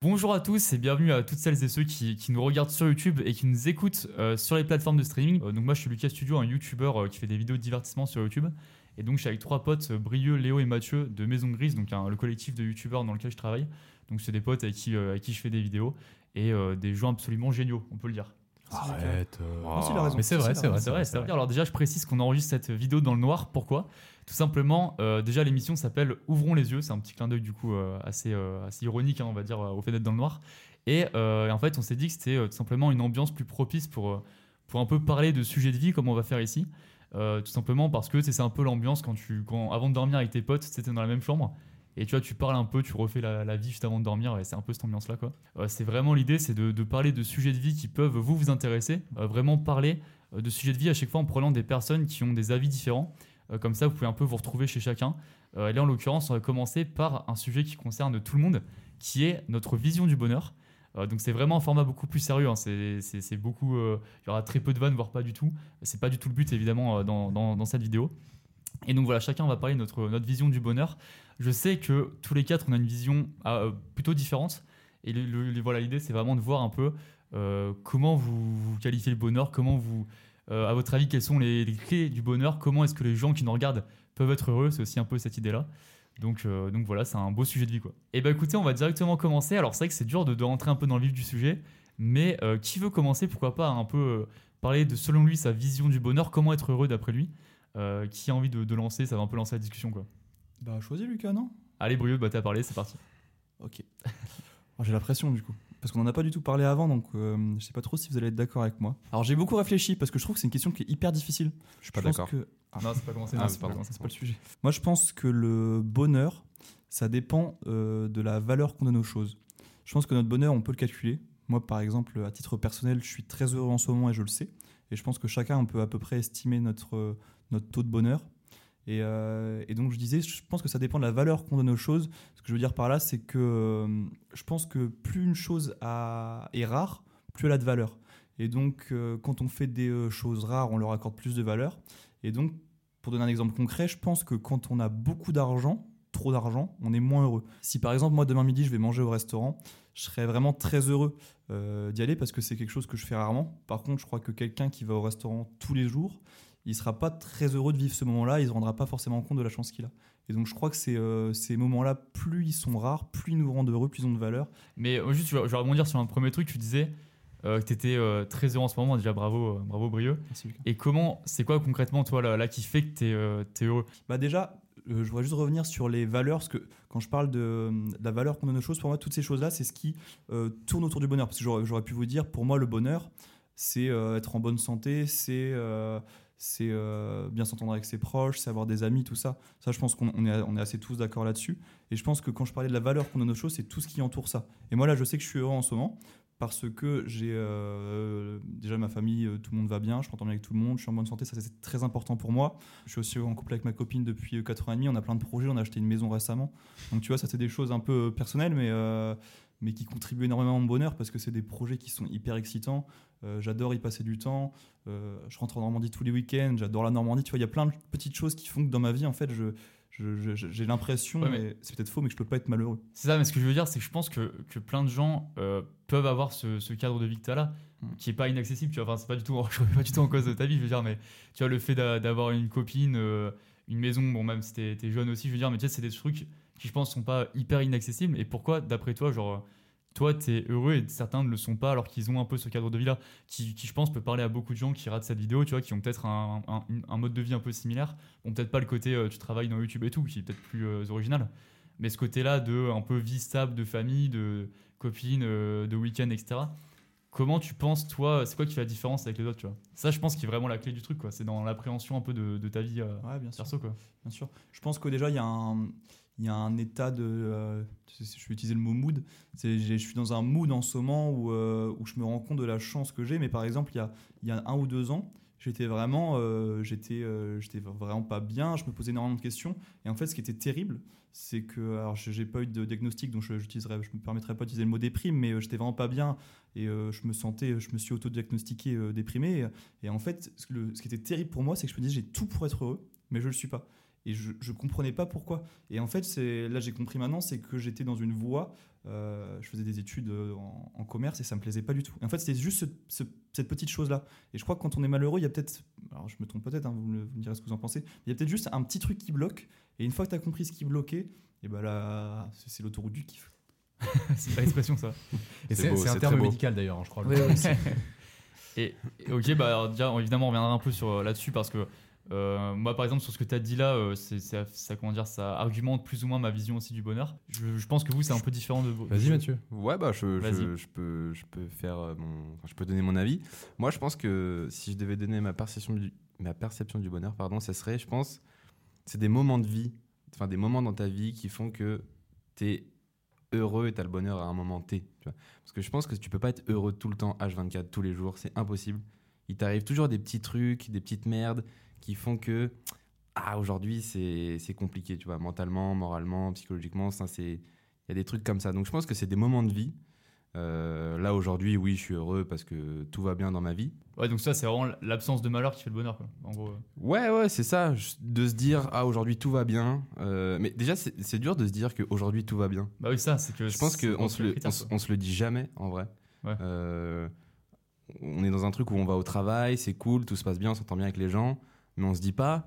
Bonjour à tous et bienvenue à toutes celles et ceux qui, nous regardent sur YouTube et qui nous écoutent euh, sur les plateformes de streaming. Euh, donc moi je suis Lucas Studio, un YouTuber euh, qui fait des vidéos de divertissement sur YouTube. Et donc je suis avec trois potes, Brieux, Léo et Mathieu de Maison Grise, donc le collectif de YouTubeurs dans lequel je travaille. Donc c'est des potes avec qui, avec qui je fais des vidéos et des gens absolument géniaux, on peut le dire. Arrête. euh. Ah, si, raison. Mais c'est vrai, Si, c'est vrai. C'est vrai. Alors déjà, je précise qu'on enregistre cette vidéo dans le noir. Pourquoi? Tout simplement, euh, déjà l'émission s'appelle Ouvrons les yeux. C'est un petit clin d'œil du coup euh, assez, euh, assez ironique, hein, on va dire, euh, au fait d'être dans le noir. Et, euh, et en fait, on s'est dit que c'était euh, tout simplement une ambiance plus propice pour, euh, pour un peu parler de sujets de vie comme on va faire ici. Euh, tout simplement parce que c'est un peu l'ambiance quand tu, quand, avant de dormir avec tes potes, c'était dans la même chambre. Et tu vois, tu parles un peu, tu refais la, vie juste avant de dormir, et c'est un peu cette ambiance-là, quoi. Euh, c'est vraiment l'idée, c'est de, parler de sujets de vie qui peuvent vous vous intéresser, euh, vraiment parler euh, de sujets de vie à chaque fois en prenant des personnes qui ont des avis différents. Comme ça, vous pouvez un peu vous retrouver chez chacun. Et là, en l'occurrence, on va commencer par un sujet qui concerne tout le monde, qui est notre vision du bonheur. Donc c'est vraiment un format beaucoup plus sérieux. hein. C'est- beaucoup. il y aura très peu de vannes, voire pas du tout. C'est pas du tout le but évidemment dans cette vidéo. Et donc voilà, chacun va parler de notre, notre vision du bonheur. Je sais que tous les quatre, on a une vision euh, plutôt différente. Et le- voilà, l'idée, c'est vraiment de voir un peu euh, comment vous, vous qualifiez le bonheur, comment vous, euh, à votre avis, quelles sont les, clés du bonheur, comment est-ce que les gens qui nous regardent peuvent être heureux. C'est aussi un peu cette idée-là. Donc, donc voilà, c'est un beau sujet de vie quoi. Et bah écoutez, on va directement commencer. Alors c'est vrai que c'est dur de, rentrer un peu dans le vif du sujet, mais qui veut commencer Pourquoi pas un peu parler de selon lui sa vision du bonheur, comment être heureux d'après lui Qui a envie de, de lancer Ça va un peu lancer la discussion quoi. Bah, choisis Lucas, non? Allez Brieux, bah t'as parlé, c'est parti. Ok. Oh, j'ai la pression du coup. Parce qu'on en a pas du tout parlé avant, donc euh, je sais pas trop si vous allez être d'accord avec moi. Alors j'ai beaucoup réfléchi parce que je trouve que c'est une question qui est hyper difficile. Je suis pas d'accord. que- Ah, Non, c'est pas commencé. Ah, c'est pas commencé. c'est pas le sujet. Moi je pense que le bonheur, ça dépend euh, de la valeur qu'on donne aux choses. Je pense que notre bonheur, on peut le calculer. Moi par exemple, à titre personnel, je suis très heureux en ce moment et je le sais. Et je pense que chacun, on peut à peu près estimer notre, euh, notre taux de bonheur. Et, euh, et donc je disais, je pense que ça dépend de la valeur qu'on donne aux choses. Ce que je veux dire par là, c'est que euh, je pense que plus une chose est rare, plus elle a de valeur. Et donc euh, quand on fait des choses rares, on leur accorde plus de valeur. Et donc, pour donner un exemple concret, je pense que quand on a beaucoup d'argent, trop d'argent, on est moins heureux. Si par exemple, moi demain midi, je vais manger au restaurant, je serais vraiment très heureux d'y aller parce que c'est quelque chose que je fais rarement. Par contre, je crois que quelqu'un qui va au restaurant tous les jours, il sera pas très heureux de vivre ce moment-là, il ne se rendra pas forcément compte de la chance qu'il a. Et donc je crois que euh, ces moments-là, plus ils sont rares, plus ils nous rendent heureux, plus ils ont de valeur. Mais euh, juste, je vais, je vais rebondir sur un premier truc. Tu disais euh, que tu étais très heureux en ce moment. Déjà, bravo, bravo Brieux. Merci. Et comment, c'est quoi concrètement, toi, là, là qui fait que tu es, heureux? Bah déjà, je voudrais juste revenir sur les valeurs, parce que quand je parle de, de la valeur qu'on donne aux choses, pour moi, toutes ces choses-là, c'est ce qui tourne autour du bonheur. Parce que j'aurais pu vous dire, pour moi, le bonheur, c'est être en bonne santé, c'est c'est euh, bien s'entendre avec ses proches, c'est avoir des amis, tout ça. Ça, je pense qu'on on est, assez tous d'accord là-dessus. Et je pense que quand je parlais de la valeur qu'on donne aux choses, c'est tout ce qui entoure ça. Et moi, là, je sais que je suis heureux en ce moment parce que j'ai euh, déjà ma famille, euh, tout le monde va bien, je m'entends bien avec tout le monde, je suis en bonne santé, ça c'est très important pour moi. Je suis aussi en couple avec ma copine depuis 4 ans et demi, on a plein de projets, on a acheté une maison récemment. Donc tu vois, ça c'est des choses un peu personnelles, mais, mais qui contribuent énormément à mon bonheur parce que c'est des projets qui sont hyper excitants. Euh, j'adore y passer du temps. Euh, je rentre en Normandie tous les week-ends, j'adore la Normandie. Tu vois, il y a plein de petites choses qui font que dans ma vie, en fait, je, j'ai l'impression, Ouais, mais- et c'est peut-être faux, mais que je peux pas être malheureux. C'est ça, mais ce que je veux dire, c'est que je pense que, que plein de gens euh, peuvent avoir ce, ce cadre de vie que tu as là, Mm. qui est pas inaccessible. Tu vois, enfin, c'est pas du tout, je remets pas du tout en cause de ta vie, je veux dire, mais tu vois, le fait d'a- d'avoir une copine, euh, une maison, bon, même si t'es es jeune aussi, je veux dire, mais tu sais, c'est des trucs qui, je pense, sont pas hyper inaccessibles. Et pourquoi, d'après toi, genre, toi, t'es heureux et certains ne le sont pas alors qu'ils ont un peu ce cadre de vie là, qui, qui, je pense, peut parler à beaucoup de gens qui ratent cette vidéo, tu vois, qui ont peut-être un, un- un mode de vie un peu similaire. Bon, peut-être pas le côté euh, tu travailles dans YouTube et tout, qui est peut-être plus euh, original. Mais ce côté-là de un peu vie stable, de famille, de copine, euh, de week-end, etc. Comment tu penses, toi, c'est quoi qui fait la différence avec les autres, tu vois? Ça, je pense, qui est vraiment la clé du truc, quoi. C'est dans l'appréhension un peu de, de ta vie euh, Ouais, bien sûr. perso, quoi. Bien sûr. Je pense que déjà, il y, a un- il y a un état de. euh, je vais utiliser le mot mood. Je suis dans un mood en ce moment où, euh, où je me rends compte de la chance que j'ai. Mais par exemple, il y a, il y a un ou deux ans, j'étais vraiment, euh, j'étais, vraiment pas bien. Je me posais énormément de questions. Et en fait, ce qui était terrible, c'est que. Alors, j'ai pas eu de diagnostic, donc je, je me permettrai pas d'utiliser le mot déprime, mais j'étais vraiment pas bien. Et je me sentais, je me suis auto-diagnostiqué déprimé. Et, en fait, ce, qui était terrible pour moi, c'est que je me disais, j'ai tout pour être heureux, mais je le suis pas. Et je, je comprenais pas pourquoi. Et en fait, c'est là j'ai compris maintenant, c'est que j'étais dans une voie euh, je faisais des études euh, en, en commerce et ça me plaisait pas du tout. Et en fait, c'était juste ce- ce- cette petite chose-là. Et je crois que quand on est malheureux, il y a peut-être, alors je me trompe peut-être, hein, vous, me, vous me direz ce que vous en pensez, il y a peut-être juste un petit truc qui bloque. Et une fois que tu as compris ce qui bloquait, et ben là, c'est l'autoroute du kiff. c'est pas l'expression ça. Et C'est un terme médical d'ailleurs, hein, je crois. le- Et, et ok, bah alors, déjà, évidemment, on reviendra un peu sur euh, là-dessus parce que euh, moi, par exemple, sur ce que tu as dit là, euh, c'est ça, comment dire, ça argumente plus ou moins ma vision aussi du bonheur. Je, je pense que vous, c'est un peu différent de vous. Vas-y Mathieu. Ouais, bah, je, Vas-y. je, je peux, je, peux faire euh, mon, enfin, je peux donner mon avis. Moi, je pense que si je devais donner ma perception du, ma perception du bonheur, pardon, ça serait, je pense, c'est des moments de vie, enfin des moments dans ta vie qui font que tu es heureux et tu as le bonheur à un moment T. Tu vois. Parce que je pense que tu peux pas être heureux tout le temps, H24, tous les jours, c'est impossible. Il t'arrive toujours des petits trucs, des petites merdes qui font que ah, aujourd'hui c'est compliqué, tu vois, mentalement, moralement, psychologiquement, ça c'est il y a des trucs comme ça. Donc je pense que c'est des moments de vie. Euh, là aujourd'hui, oui, je suis heureux parce que tout va bien dans ma vie. Ouais, donc ça, c'est vraiment l'absence de malheur qui fait le bonheur, quoi. En gros. Ouais, ouais, c'est ça, de se dire ah aujourd'hui tout va bien. Euh, mais déjà c'est dur de se dire qu'aujourd'hui tout va bien. Bah oui, ça, c'est que. Je pense qu'on se, le- critère, on, se- quoi. on se le dit jamais en vrai. Ouais. Euh, on est dans un truc où on va au travail, c'est cool, tout se passe bien, on s'entend bien avec les gens, mais on se dit pas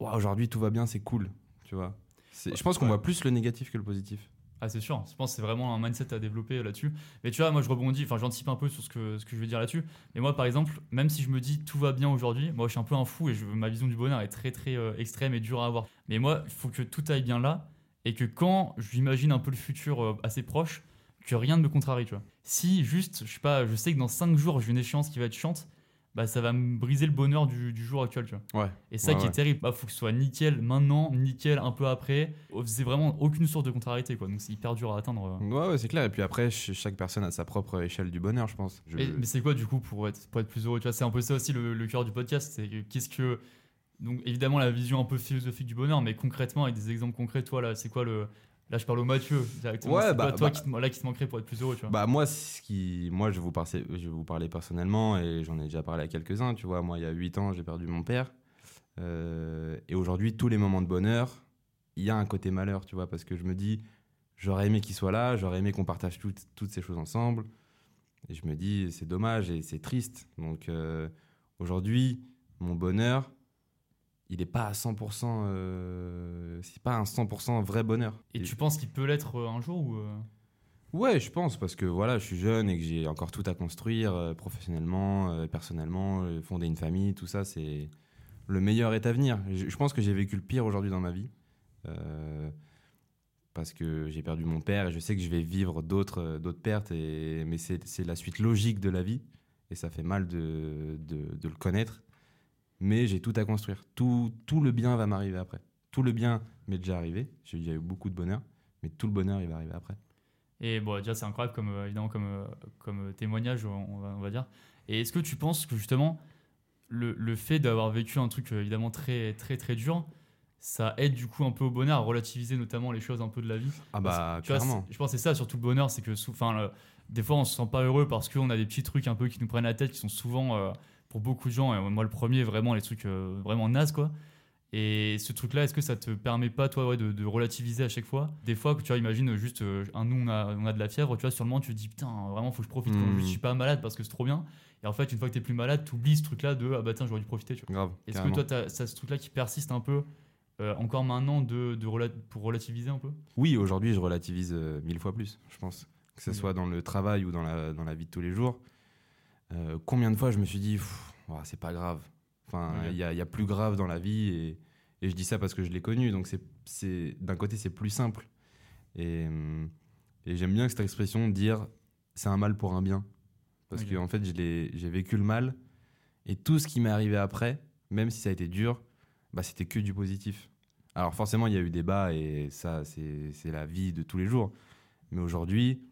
Ouah, aujourd'hui tout va bien, c'est cool, tu vois. Je pense qu'on Ouais. voit plus le négatif que le positif. Ah, c'est sûr. Je pense que c'est vraiment un mindset à développer euh, là-dessus. Mais tu vois, moi, je rebondis, enfin, j'anticipe un peu sur ce que, ce que je veux dire là-dessus. Mais moi, par exemple, même si je me dis tout va bien aujourd'hui, moi, je suis un peu un fou et je, ma vision du bonheur est très, très euh, extrême et dure à avoir. Mais moi, il faut que tout aille bien là et que quand j'imagine un peu le futur euh, assez proche, que rien ne me contrarie, tu vois. Si juste, je sais pas, je sais que dans 5 jours, j'ai une échéance qui va être chiante, bah, ça va me briser le bonheur du, du jour actuel, tu vois. Ouais. Et ça Ouais, qui ouais. est terrible, bah, faut que ce soit nickel maintenant, nickel un peu après. C'est vraiment aucune source de contrariété, quoi. Donc c'est hyper dur à atteindre. euh. Ouais, ouais, c'est clair. Et puis après, ch- chaque personne a sa propre échelle du bonheur, je pense. Je- Mais, mais c'est quoi du coup pour être, pour être plus heureux Tu vois, c'est un peu ça aussi le, le cœur du podcast. C'est que qu'est-ce que. Donc évidemment la vision un peu philosophique du bonheur, mais concrètement avec des exemples concrets, toi là, c'est quoi le. Là je parle au Mathieu directement. Ouais, c'est bah- quoi, toi bah- qui te, là qui te manquerait pour être plus heureux, tu vois. Bah moi, ce qui, moi je, vais vous parler, je vous parler personnellement et j'en ai déjà parlé à quelques-uns. Tu vois, moi il y a 8 ans, j'ai perdu mon père. Euh, et aujourd'hui, tous les moments de bonheur, il y a un côté malheur, tu vois, parce que je me dis, j'aurais aimé qu'il soit là, j'aurais aimé qu'on partage toutes, toutes ces choses ensemble. Et je me dis, c'est dommage et c'est triste. Donc euh, aujourd'hui, mon bonheur, il n'est pas à 100%, euh, c'est pas un 100% vrai bonheur. Et tu penses qu'il peut l'être euh, un jour ou euh, Ouais, je pense, parce que voilà, je suis jeune et que j'ai encore tout à construire euh, professionnellement, personnellement, fonder une famille, tout ça, c'est le meilleur est à venir. Je, je pense que j'ai vécu le pire aujourd'hui dans ma vie. parce que j'ai perdu mon père et je sais que je vais vivre d'autres pertes, et, mais c'est c'est la suite logique de la vie et ça fait mal de, de, de le connaître. Mais j'ai tout à construire. Tout, tout le bien va m'arriver après. Tout le bien m'est déjà arrivé. J'ai eu beaucoup de bonheur, mais tout le bonheur, il va arriver après. Et bon, déjà, c'est incroyable comme, euh, évidemment, comme, euh, comme euh, témoignage, on va, on va dire. Et est-ce que tu penses que justement, le, le fait d'avoir vécu un truc évidemment très, très, très dur, ça aide du coup un peu au bonheur à relativiser notamment les choses un peu de la vie? Ah bah, clairement. je pense que c'est ça, surtout le bonheur, c'est que enfin, des fois on se sent pas heureux parce qu'on a des petits trucs un peu qui nous prennent la tête, qui sont souvent, euh, pour beaucoup de gens, et moi le premier, vraiment les trucs euh, vraiment nazes quoi. Et ce truc-là, est-ce que ça te permet pas, toi, ouais, de, de relativiser à chaque fois? Des fois, que tu vois, imagine juste, euh, un nous, on a, on a de la fièvre, tu vois, moment, tu te dis, putain, vraiment, faut que je profite quand Mm. je suis pas malade parce que c'est trop bien. Et en fait, une fois que t'es plus malade, tu oublies ce truc-là de, ah bah tiens, j'aurais dû profiter, tu vois. Grave. Est-ce que toi, t'as as ce truc-là qui persiste un peu, euh, encore maintenant, de, de rela- pour relativiser un peu? Oui, aujourd'hui, je relativise euh, mille fois plus, je pense. Que ce soit dans le travail ou dans la, dans la vie de tous les jours. Euh, combien de fois je me suis dit, c'est pas grave. Enfin, il Ok. y, a, il y a plus grave dans la vie. Et, et je dis ça parce que je l'ai connu. Donc, c'est- d'un côté, c'est plus simple. Et, hum, et j'aime bien cette expression de dire, c'est un mal pour un bien. Parce Ok. que, en fait, j'ai vécu le mal. Et tout ce qui m'est arrivé après, même si ça a été dur, bah, c'était que du positif. Alors forcément, il y a eu des bas et ça, c'est la vie de tous les jours. Mais aujourd'hui,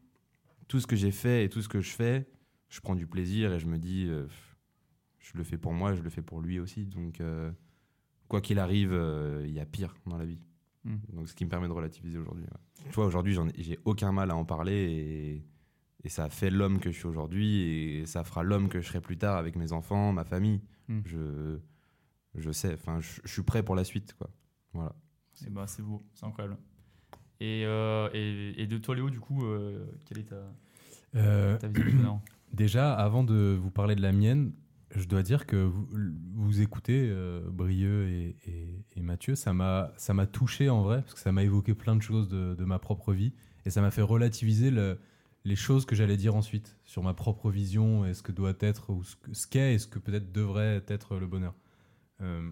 tout ce que j'ai fait et tout ce que je fais, je prends du plaisir et je me dis, euh, je le fais pour moi, je le fais pour lui aussi. Donc, euh, quoi qu'il arrive, euh, il y a pire dans la vie. Mm. Donc, ce qui me permet de relativiser aujourd'hui. ouais. Tu vois, aujourd'hui, j'ai aucun mal à en parler et, et ça a fait l'homme que je suis aujourd'hui et ça fera l'homme que je serai plus tard avec mes enfants, ma famille. Mm. Je, je sais, enfin, je, je suis prêt pour la suite, quoi. Voilà. Et bah, c'est beau, c'est incroyable. Et, euh, et, et de toi, Léo, du coup, euh, quelle est ta, Euh, ta vision Déjà, avant de vous parler de la mienne, je dois dire que vous, vous écoutez euh, Brieux et, Mathieu, ça m'a ça touché en vrai, parce que ça m'a évoqué plein de choses de, ma propre vie, et ça m'a fait relativiser le- les choses que j'allais dire ensuite sur ma propre vision et ce que doit être, ou ce que- ce qu'est et ce que peut-être devrait être le bonheur. Euh,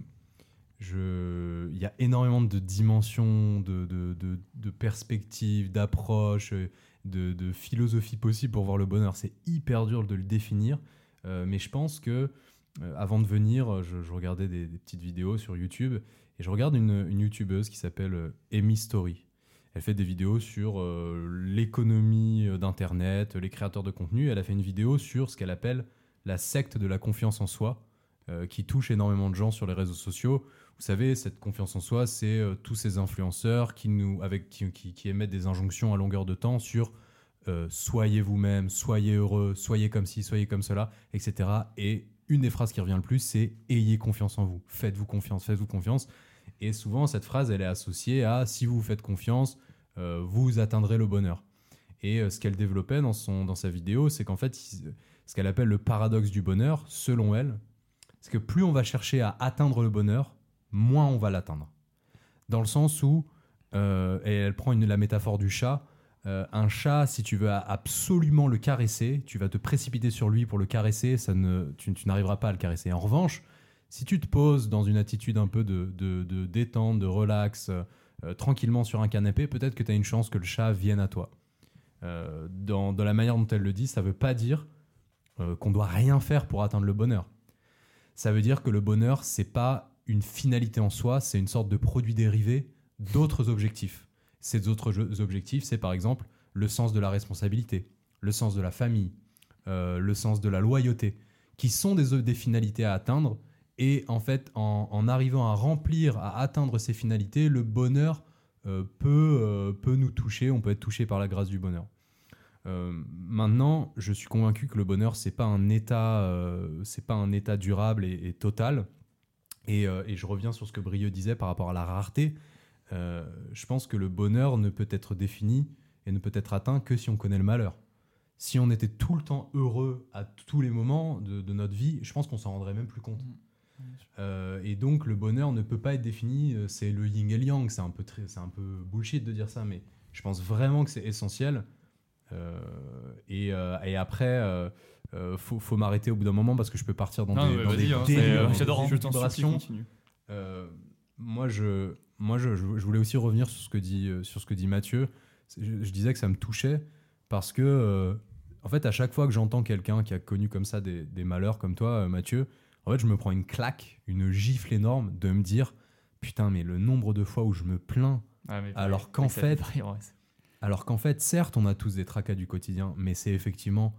Il y a énormément de dimensions, de perspectives, d'approches, euh, de, philosophie possible pour voir le bonheur. C'est hyper dur de le définir, euh, mais je pense que euh, avant de venir, je, regardais des, petites vidéos sur YouTube et je regarde une, youtubeuse qui s'appelle euh, Amy Story. Elle fait des vidéos sur l'économie d'Internet, les créateurs de contenu. Elle a fait une vidéo sur ce qu'elle appelle la secte de la confiance en soi, qui touche énormément de gens sur les réseaux sociaux. Vous savez, cette confiance en soi, c'est euh, tous ces influenceurs qui, nous, avec, qui, qui- émettent des injonctions à longueur de temps sur euh, soyez vous-même, soyez heureux, soyez comme ci, soyez comme cela, etc. Et une des phrases qui revient le plus, c'est ayez confiance en vous, faites-vous confiance, faites-vous confiance. Et souvent, cette phrase, elle est associée à si vous vous faites confiance, euh, vous atteindrez le bonheur. Et ce qu'elle développait dans, son, dans sa vidéo, c'est qu'en fait, ce qu'elle appelle le paradoxe du bonheur, selon elle, c'est que plus on va chercher à atteindre le bonheur, moins on va l'atteindre. Dans le sens où, euh, et elle prend une, la métaphore du chat, euh, un chat, si tu veux absolument le caresser, tu vas te précipiter sur lui pour le caresser, ça ne, tu, n'arriveras pas à le caresser. En revanche, si tu te poses dans une attitude un peu de, de- de détente, de relax, euh, tranquillement sur un canapé, peut-être que tu as une chance que le chat vienne à toi. Dans, dans la manière dont elle le dit, ça veut pas dire qu'on doit rien faire pour atteindre le bonheur. Ça veut dire que le bonheur, c'est pas une finalité en soi, c'est une sorte de produit dérivé d'autres objectifs. Ces autres jeux- objectifs, c'est par exemple le sens de la responsabilité, le sens de la famille, euh, le sens de la loyauté, qui sont des, des finalités à atteindre. Et en fait, en, arrivant à remplir, à atteindre ces finalités, le bonheur euh, peut, euh, peut nous toucher, on peut être touché par la grâce du bonheur. Euh, maintenant, je suis convaincu que le bonheur, c'est pas un état, euh, pas un état durable et total. Et, euh, et je reviens sur ce que Brieux disait par rapport à la rareté. Euh, je pense que le bonheur ne peut être défini et ne peut être atteint que si on connaît le malheur. Si on était tout le temps heureux à tous les moments de, de notre vie, je pense qu'on s'en rendrait même plus compte. Euh, et donc le bonheur ne peut pas être défini, c'est le yin et le yang, c'est un, peu très- c'est un peu bullshit de dire ça, mais je pense vraiment que c'est essentiel. Euh, et, euh, et après, euh, euh, faut, faut m'arrêter au bout d'un moment parce que je peux partir dans Non, des, dans des hein, délires, j'adore, hein. Je t'en. Euh, moi, je, moi je, je voulais aussi revenir sur ce que dit, euh, sur ce que dit Mathieu. Je, je disais que ça me touchait parce que, euh, en fait, à chaque fois que j'entends quelqu'un qui a connu comme ça des, des malheurs comme toi, euh, Mathieu, en fait, je me prends une claque, une gifle énorme de me dire Putain, mais le nombre de fois où je me plains, mais Alors qu'en fait- c'est- alors qu'en fait, certes, on a tous des tracas du quotidien, mais c'est effectivement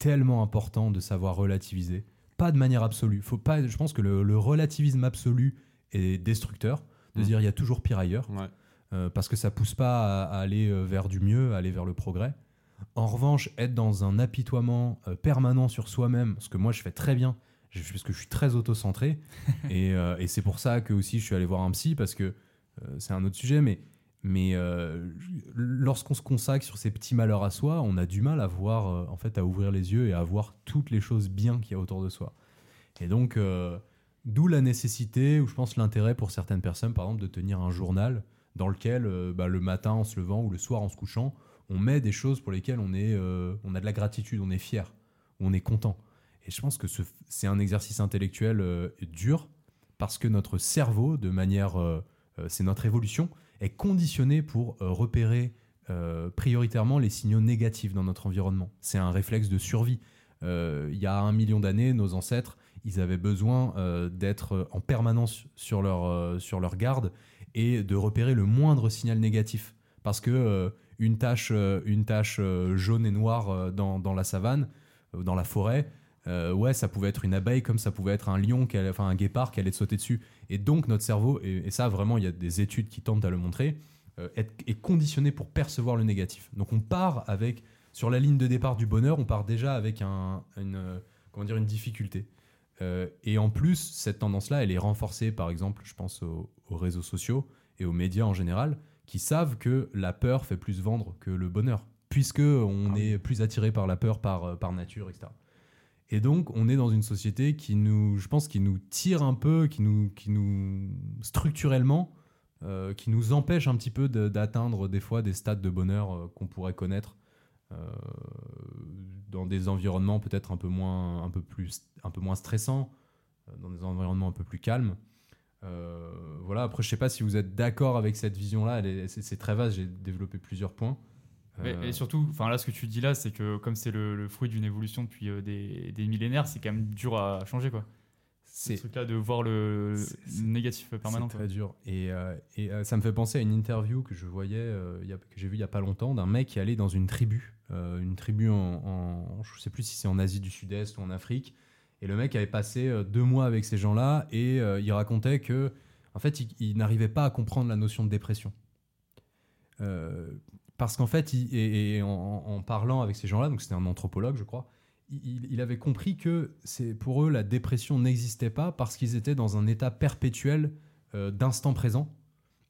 tellement important de savoir relativiser. Pas de manière absolue. Faut pas, je pense que le, le relativisme absolu est destructeur. De Mm. dire il y a toujours pire ailleurs. Ouais. euh, parce que ça pousse pas à, à aller euh, vers du mieux, à aller vers le progrès. En revanche, être dans un apitoiement euh, permanent sur soi-même, ce que moi je fais très bien, je- parce que je suis très auto-centré, et, euh, et c'est pour ça que aussi je suis allé voir un psy, parce que c'est un autre sujet, mais, mais euh, lorsqu'on se consacre sur ces petits malheurs à soi, on a du mal à voir, euh, en fait, à ouvrir les yeux et à voir toutes les choses bien qu'il y a autour de soi. Et donc, euh, d'où la nécessité, ou je pense l'intérêt pour certaines personnes, par exemple, de tenir un journal dans lequel, bah, le matin en se levant ou le soir en se couchant, on met des choses pour lesquelles on, est, on a de la gratitude, on est fier, on est content. Et je pense que ce- c'est un exercice intellectuel dur parce que notre cerveau, de manière, c'est notre évolution, est conditionné pour euh, repérer euh, prioritairement les signaux négatifs dans notre environnement. C'est un réflexe de survie. Euh, il y a un million d'années, nos ancêtres, ils avaient besoin d'être en permanence sur leur, sur leur garde et de repérer le moindre signal négatif. Parce que une tache, une tache jaune et noire dans, dans la savane, dans la forêt, ouais, ça pouvait être une abeille comme ça pouvait être un lion, enfin un guépard qui allait te sauter dessus. Et donc notre cerveau, et, et ça vraiment, il y a des études qui tentent à le montrer, euh, est, est conditionné pour percevoir le négatif. Donc on part avec, sur la ligne de départ du bonheur, on part déjà avec un, une, euh, comment dire, une difficulté. Euh, et en plus, cette tendance-là, elle est renforcée, par exemple, je pense aux, aux réseaux sociaux et aux médias en général, qui savent que la peur fait plus vendre que le bonheur, puisque on Ah est plus attiré par la peur par, par nature, etc. Et donc, on est dans une société qui nous, je pense, qui nous tire un peu, qui nous, qui nous structurellement, euh, qui nous empêche un petit peu d'atteindre des fois des stades de bonheur euh, qu'on pourrait connaître euh, dans des environnements peut-être un peu moins, un peu plus, un peu moins stressants, dans des environnements un peu plus calmes. Voilà. Après, je sais pas si vous êtes d'accord avec cette vision-là. C'est très vaste. J'ai développé plusieurs points. Mais- Euh, Et surtout, enfin là, ce que tu dis là, c'est que comme c'est le, le fruit d'une évolution depuis euh, des, des millénaires, c'est quand même dur à changer, quoi. Ce c'est truc-là de voir le, négatif permanent. C'est très dur. Et, euh, et, euh, ça me fait penser à une interview que je voyais, il y a- que j'ai vue il y a pas longtemps, d'un mec qui allait dans une tribu, une tribu en, en- je sais plus si c'est en Asie du Sud-Est ou en Afrique. Et le mec avait passé deux mois avec ces gens-là et il racontait que, en fait, il, il n'arrivait pas à comprendre la notion de dépression. Euh, parce qu'en fait, et, en, parlant avec ces gens-là, donc c'était un anthropologue, je crois, il, avait compris que c'est pour eux la dépression n'existait pas parce qu'ils étaient dans un état perpétuel euh, d'instant présent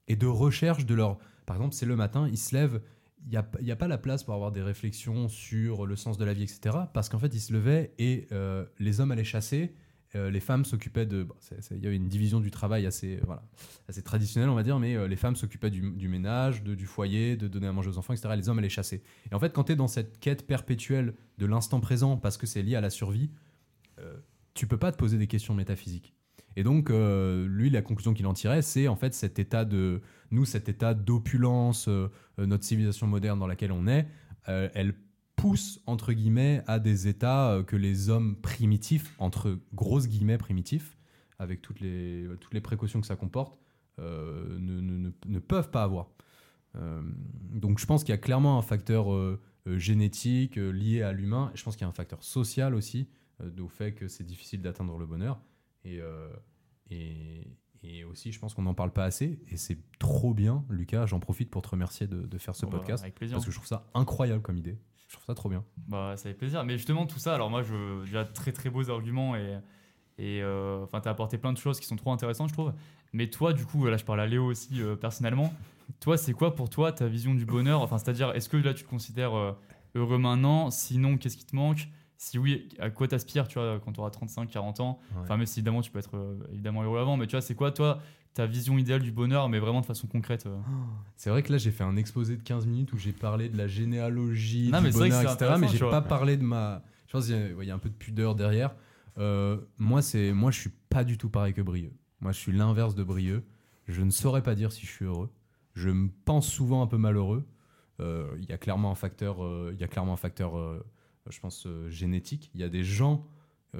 et de recherche de leur. Par exemple, c'est le matin, ils se lèvent, il n'y a, a pas la place pour avoir des réflexions sur le sens de la vie, etc. Parce qu'en fait, ils se levaient et euh, les hommes allaient chasser, euh, les femmes s'occupaient de. Il y avait une division du travail assez, euh, voilà, assez traditionnelle, on va dire, mais euh, les femmes s'occupaient du, ménage, de- du foyer, de donner à manger aux enfants, etc. Les hommes allaient chasser. Et en fait, quand tu es dans cette quête perpétuelle de l'instant présent parce que c'est lié à la survie, euh, tu peux pas te poser des questions métaphysiques. Et donc, lui, la conclusion qu'il en tirait, c'est en fait cet état de. Nous, cet état d'opulence, notre civilisation moderne dans laquelle on est, elle pousse, entre guillemets, à des états euh, que les hommes primitifs, entre grosses guillemets primitifs, avec toutes les, toutes les précautions que ça comporte, euh, ne, ne- peuvent pas avoir. Euh, donc je pense qu'il y a clairement un facteur euh, génétique lié à l'humain. Je pense qu'il y a un facteur social aussi, au fait que c'est difficile d'atteindre le bonheur. Et, et, et aussi, je pense qu'on n'en parle pas assez. Et c'est trop bien, Lucas. J'en profite pour te remercier de, de faire ce Bon, podcast. avec plaisir. parce que je trouve ça incroyable comme idée. Je trouve ça trop bien. Bah, ça fait plaisir. Mais justement, tout ça, alors moi, je, déjà très très beaux arguments et et euh, enfin, t'as apporté plein de choses qui sont trop intéressantes, je trouve. Mais toi, du coup, là, je parle à Léo aussi euh, personnellement. Toi, c'est quoi pour toi ta vision du bonheur? Enfin, c'est-à-dire, est-ce que là, tu te considères euh, heureux maintenant? Sinon, qu'est-ce qui te manque? Si oui, à quoi t'aspires, tu vois, quand tu auras 35, 40 ans Enfin, même si évidemment, tu peux être euh, évidemment heureux avant, mais tu vois, c'est quoi, toi, ta vision idéale du bonheur, mais vraiment de façon concrète euh C'est vrai que là, j'ai fait un exposé de 15 minutes où j'ai parlé de la généalogie, Non, du mais bonheur, etc. Mais j'ai pas vois. parlé de ma. Je pense qu'il y, a- ouais, il y a un peu de pudeur derrière. Euh, moi, c'est moi, je suis pas du tout pareil que Brieux. Moi, je suis l'inverse de Brieux. Je ne saurais pas dire si je suis heureux. Je me pense souvent un peu malheureux. Euh, Il y a clairement un facteur. euh, Il y a clairement un facteur. je pense génétique. Il y a des gens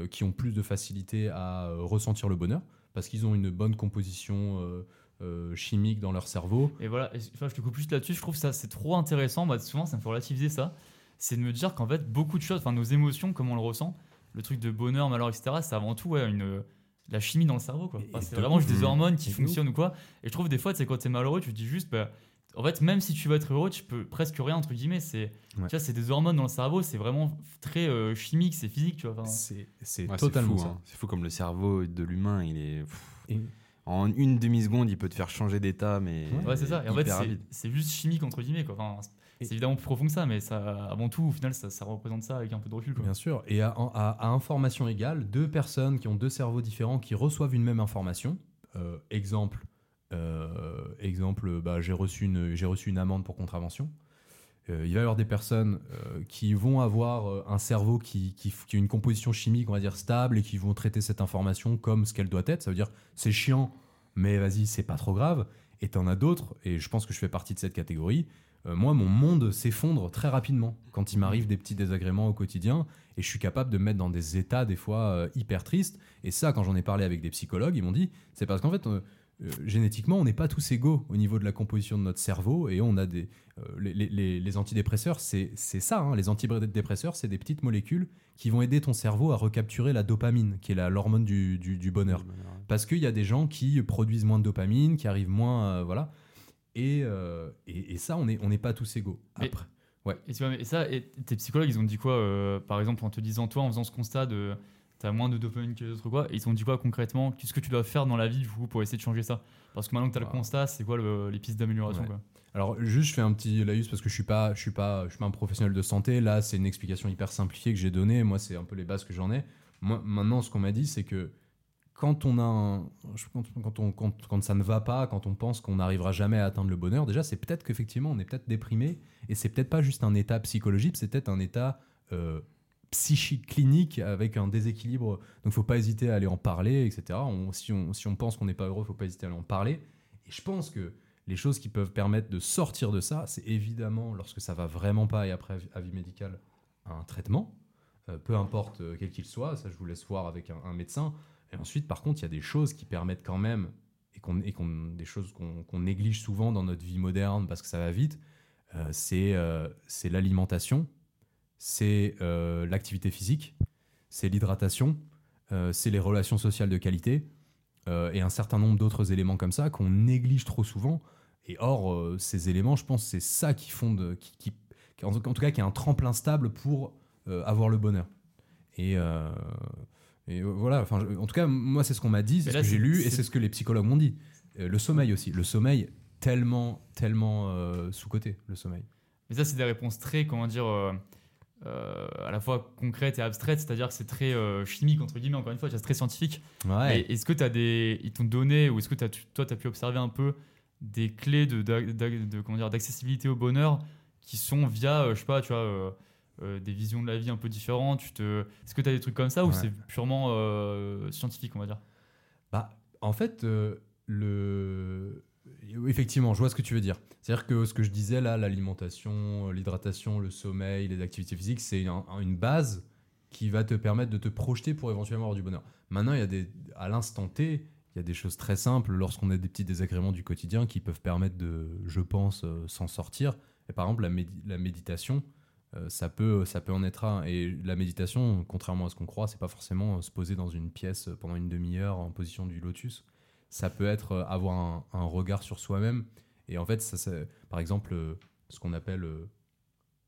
qui ont plus de facilité à ressentir le bonheur parce qu'ils ont une bonne composition euh, euh, chimique dans leur cerveau. Et voilà, enfin, je te coupe juste là-dessus, je trouve ça c'est trop intéressant, moi souvent ça me fait relativiser ça, c'est de me dire qu'en fait beaucoup de choses, enfin nos émotions, comme on le ressent, le truc de bonheur, malheur, etc., c'est avant tout ouais, une, la chimie dans le cerveau. quoi. Enfin, c'est vraiment juste des Mmh. hormones qui fonctionnent ou quoi. Et je trouve des fois, c'est quand t'es malheureux, tu te dis juste, bah, en fait, même si tu vas être heureux, tu peux presque rien, entre guillemets. C'est, Ouais. tu vois, c'est des hormones dans le cerveau, c'est vraiment très euh, chimique, c'est physique, tu vois. Enfin, C'est c'est Ouais, totalement fou, ça. hein. C'est fou comme le cerveau de l'humain, il est. pff, Et- En une demi-seconde, il peut te faire changer d'état, mais. Ouais, c'est ça. Et en fait, c'est, c'est juste chimique, entre guillemets. Quoi. Enfin, c'est évidemment plus profond que ça, mais ça, avant tout, au final, ça, ça représente ça avec un peu de recul. Quoi. Bien sûr. Et à, à- à information égale, deux personnes qui ont deux cerveaux différents qui reçoivent une même information. Euh, exemple, exemple bah, j'ai reçu, une- reçu une amende pour contravention. Euh, il va y avoir des personnes euh, qui vont avoir euh, un cerveau qui, qui, a une composition chimique, on va dire, stable et qui vont traiter cette information comme ce qu'elle doit être. Ça veut dire, c'est chiant, mais vas-y, c'est pas trop grave. Et t'en as d'autres, et je pense que je fais partie de cette catégorie. Euh, moi, mon monde s'effondre très rapidement quand il m'arrive des petits désagréments au quotidien et je suis capable de me mettre dans des états des fois euh, hyper tristes. Et ça, quand j'en ai parlé avec des psychologues, ils m'ont dit, c'est parce qu'en fait, euh, euh, génétiquement, on n'est pas tous égaux au niveau de la composition de notre cerveau et on a des euh, les, les- les- les antidépresseurs, c'est c'est ça. hein. les antidépresseurs, c'est des petites molécules qui vont aider ton cerveau à recapturer la dopamine, qui est la- l'hormone du, du- du bonheur. Parce qu'il y a des gens qui produisent moins de dopamine, qui arrivent moins, euh, voilà. Et, euh, et, et ça, on n'est on n'est pas tous égaux. Mais- Après, Et, tu vois, mais ça, et tes psychologues, ils ont dit quoi, euh, par exemple, en te disant, toi, en faisant ce constat de t'as moins de dopamine que les autres quoi. Et ils t'ont dit quoi concrètement Qu'est-ce que tu dois faire dans la vie du coup pour essayer de changer ça? Parce que maintenant que t'as le Wow. constat, c'est quoi le- les pistes d'amélioration Ouais. quoi? Alors juste je fais un petit laïus parce que je suis pas je suis pas je suis pas un professionnel de santé là c'est une explication hyper simplifiée que j'ai donnée moi c'est un peu les bases que j'en ai moi maintenant ce qu'on m'a dit c'est que quand on a un- quand on quand, quand ça ne va pas quand on pense qu'on n'arrivera jamais à atteindre le bonheur déjà c'est peut-être qu'effectivement on est peut-être déprimé et c'est peut-être pas juste un état psychologique c'est peut-être un état euh, psychique clinique avec un déséquilibre. Donc faut pas hésiter à aller en parler etc si on si on pense qu'on n'est pas heureux faut pas hésiter à aller en parler. Et je pense que les choses qui peuvent permettre de sortir de ça, c'est évidemment lorsque ça va vraiment pas et après avis médical, un traitement, euh, peu importe euh, quel qu'il soit, ça je vous laisse voir avec un, médecin. Et ensuite, par contre, il y a des choses qui permettent quand même, et, qu'on, qu'on- des choses qu'on, qu'on néglige souvent dans notre vie moderne parce que ça va vite, euh, c'est, euh, c'est l'alimentation, c'est euh, l'activité physique, c'est l'hydratation, euh, c'est les relations sociales de qualité, euh, et un certain nombre d'autres éléments comme ça qu'on néglige trop souvent. Et or, ces éléments, je pense, c'est ça qui font de, qui, qui- qui- en, tout en tout cas, qui est un tremplin stable pour avoir le bonheur. Et, et voilà. Enfin, en tout cas, moi, c'est ce qu'on m'a dit, c'est ce que j'ai lu, et c'est- ce que les psychologues m'ont dit. Le sommeil aussi. Le sommeil, tellement, tellement sous côté. Le sommeil. Mais ça, c'est des réponses très, comment dire, euh, à la fois concrètes et abstraites, c'est-à-dire que c'est très euh, chimique, entre guillemets, encore une fois, c'est très scientifique. Ouais. Est-ce que tu as des. Ils t'ont donné, ou est-ce que toi, tu as pu observer un peu des clés de, d'a- d'a- de, dire, d'accessibilité au bonheur qui sont via, euh, je sais pas, tu vois, euh, des visions de la vie un peu différentes tu te... Est-ce que tu as des trucs comme ça ou c'est purement scientifique, on va dire? Bah, en fait, le... effectivement, je vois ce que tu veux dire. C'est-à-dire que ce que je disais là, l'alimentation, l'hydratation, le sommeil, les activités physiques, c'est un- une base qui va te permettre de te projeter pour éventuellement avoir du bonheur. Maintenant, il y a des, à l'instant T, il y a des choses très simples lorsqu'on a des petits désagréments du quotidien qui peuvent permettre de, je pense, euh, s'en sortir. Et par exemple, la, médi- la méditation, euh, ça, peut, ça peut en être un. Et la méditation, contrairement à ce qu'on croit, c'est pas forcément euh, se poser dans une pièce pendant une demi-heure en position du lotus. Ça peut être euh, avoir un, regard sur soi-même. Et en fait, ça, c'est, par exemple, euh, ce qu'on appelle euh,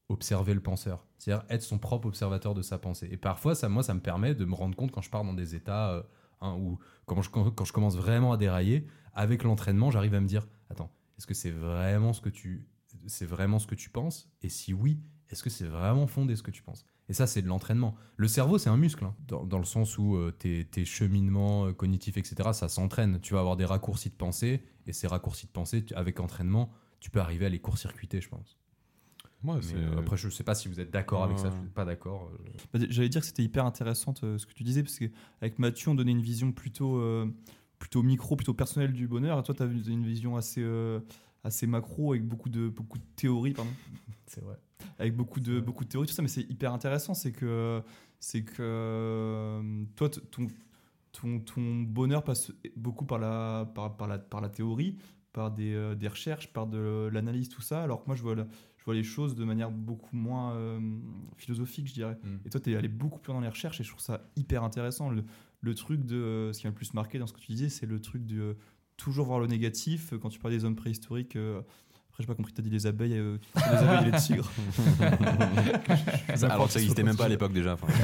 observer le penseur. C'est-à-dire être son propre observateur de sa pensée. Et parfois, ça, moi, ça me permet de me rendre compte quand je pars dans des états hein, où, quand je, quand je commence vraiment à dérailler, avec l'entraînement, j'arrive à me dire Attends, est-ce que c'est vraiment ce que tu, c'est vraiment ce que tu penses? Et si oui, est-ce que c'est vraiment fondé ce que tu penses? Et ça, c'est de l'entraînement. Le cerveau, c'est un muscle, hein, dans, dans le sens où euh, tes, tes cheminements euh, cognitifs, etc., ça s'entraîne. Tu vas avoir des raccourcis de pensée, et ces raccourcis de pensée, tu- avec entraînement, tu peux arriver à les court-circuiter, je pense. Mais, c'est. euh, après, je sais pas si vous êtes d'accord avec ça, Ouais. je suis pas d'accord. euh, Bah, J'allais dire que c'était hyper intéressant euh, ce que tu disais, parce qu'avec Mathieu, on donnait une vision plutôt, euh, plutôt micro, plutôt personnelle du bonheur. Et toi, tu as une vision assez, euh, assez macro, avec beaucoup de, beaucoup de théories, pardon. C'est vrai. avec beaucoup de, beaucoup de théories, tout ça, mais c'est hyper intéressant. C'est que, c'est que euh, toi, ton, ton, ton bonheur passe beaucoup par la, par, par la, par la théorie, par des, euh, des recherches, par de l'analyse, tout ça, alors que moi, je vois, la- je vois les choses de manière beaucoup moins euh, philosophique, je dirais. Mm. Et toi, tu es allé beaucoup plus dans les recherches et je trouve ça hyper intéressant. Le, le truc de. Ce qui m'a le plus marqué dans ce que tu disais, c'est le truc de toujours voir le négatif. Quand tu parles des hommes préhistoriques, euh, après, j'ai pas compris, tu as dit les abeilles, euh, des abeilles et les tigres. Alors, ça n'existait même pas à l'époque déjà. enfin.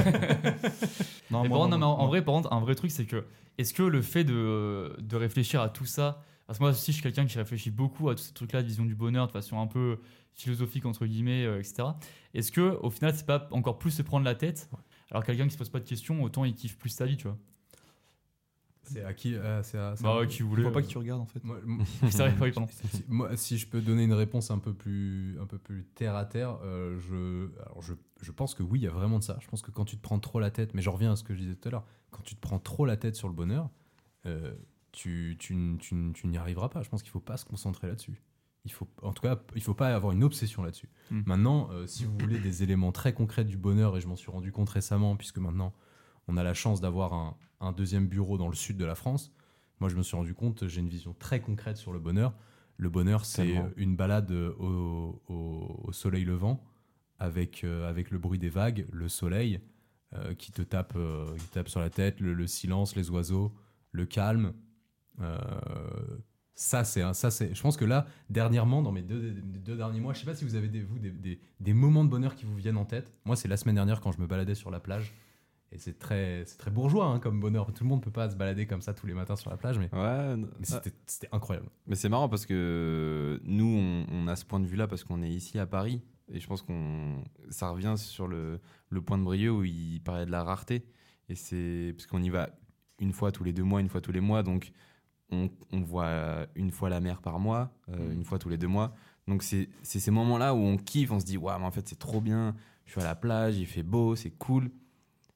Non, Mais moi, par contre, non, non, mais en, vrai, par contre, un vrai truc, c'est que est-ce que le fait de, de réfléchir à tout ça, parce que moi aussi, je suis quelqu'un qui réfléchit beaucoup à tous ces trucs-là, vision du bonheur, de façon un peu philosophique, entre guillemets, euh, etc. Est-ce que au final, c'est pas encore plus se prendre la tête Alors, quelqu'un qui se pose pas de questions, autant il kiffe plus sa vie, tu vois? C'est à qui euh, c'est à- c'est Bah, à- qui Je voulait. vois pas euh, que tu regardes en fait. Moi, m- C'est vrai, oui, pardon. si, si- moi, si je peux donner une réponse un peu plus, un peu plus terre à terre, euh, je, alors je, je pense que oui, il y a vraiment de ça. Je pense que quand tu te prends trop la tête, mais je reviens à ce que je disais tout à l'heure, quand tu te prends trop la tête sur le bonheur, euh, tu, tu, n- tu n- tu n'y arriveras pas. Je pense qu'il faut pas se concentrer là-dessus. Il faut, en tout cas, il faut pas avoir une obsession là-dessus. Mm. Maintenant, euh, si vous voulez des éléments très concrets du bonheur, et je m'en suis rendu compte récemment, puisque maintenant on a la chance d'avoir un, un deuxième bureau dans le sud de la France, moi je me suis rendu compte, j'ai une vision très concrète sur le bonheur. Le bonheur, c'est une balade au, au- au soleil levant, avec, euh, avec le bruit des vagues, le soleil euh, qui, te tape, euh, qui tape sur la tête, le, le silence, les oiseaux, le calme. Ça, c'est ça, c'est. Je pense que là, dernièrement, dans mes deux, derniers mois, je sais pas si vous avez des, vous, des, des- des moments de bonheur qui vous viennent en tête. Moi, c'est la semaine dernière quand je me baladais sur la plage Et c'est très, c'est très bourgeois hein, comme bonheur. Tout le monde peut pas se balader comme ça tous les matins sur la plage, mais, Ouais, mais c'était, c'était incroyable. mais c'est marrant parce que nous, on, on a ce point de vue-là parce qu'on est ici à Paris. Et je pense qu'on ça revient sur le, le point de Brieux où il parlait de la rareté. Et c'est parce qu'on y va une fois tous les deux mois, une fois tous les mois. Donc, on, on voit une fois la mer par mois, euh, Mm. une fois tous les deux mois. Donc, c'est c'est ces moments-là où on kiffe, on se dit, waouh, mais en fait, c'est trop bien. Je suis à la plage, il fait beau, c'est cool.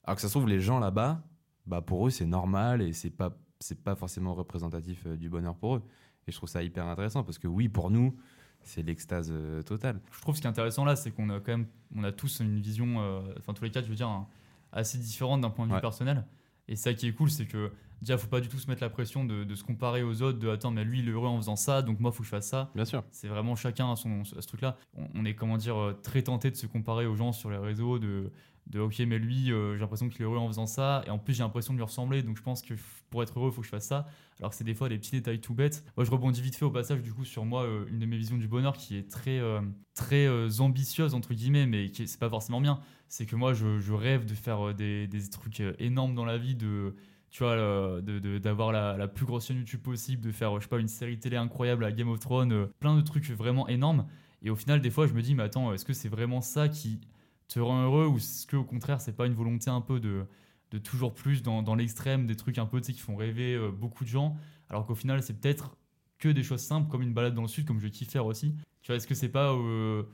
Alors que ça se trouve, les gens là-bas, bah, pour eux, c'est normal et c'est pas, c'est pas forcément représentatif euh, du bonheur pour eux. Et je trouve ça hyper intéressant parce que oui, pour nous, c'est l'extase euh, totale. Je trouve ce qui est intéressant là, c'est qu'on a quand même, on a tous une vision, euh, enfin tous les quatre, je veux dire, hein, assez différente d'un point de vue personnel. Et ça qui est cool, c'est que déjà, faut pas du tout se mettre la pression de, de se comparer aux autres, de attends, mais lui, il est heureux en faisant ça, donc moi, faut que je fasse ça. Bien sûr. C'est vraiment chacun à, son, à ce truc-là. On, on est, comment dire, très tenté de se comparer aux gens sur les réseaux, de, de ok, mais lui, euh, j'ai l'impression qu'il est heureux en faisant ça, et en plus, j'ai l'impression de lui ressembler, donc je pense que pour être heureux, il faut que je fasse ça. Alors que c'est des fois des petits détails tout bêtes. Moi, je rebondis vite fait au passage, du coup, sur moi, euh, une de mes visions du bonheur qui est très, euh, très ambitieuse, entre guillemets, mais qui est- c'est pas forcément bien. C'est que moi, je, rêve de faire des, des trucs énormes dans la vie, de tu vois, d'avoir la, la plus grosse chaîne YouTube possible, de faire, je sais pas, une série télé incroyable à Game of Thrones, plein de trucs vraiment énormes. Et au final, des fois, je me dis, mais attends, est-ce que c'est vraiment ça qui te rend heureux ou est-ce que au contraire, c'est pas une volonté un peu de, de toujours plus dans, dans l'extrême, des trucs un peu, tu sais, qui font rêver euh, beaucoup de gens, alors qu'au final, c'est peut-être que des choses simples, comme une balade dans le sud, comme je kiffe faire aussi. Tu vois, est-ce que c'est pas euh,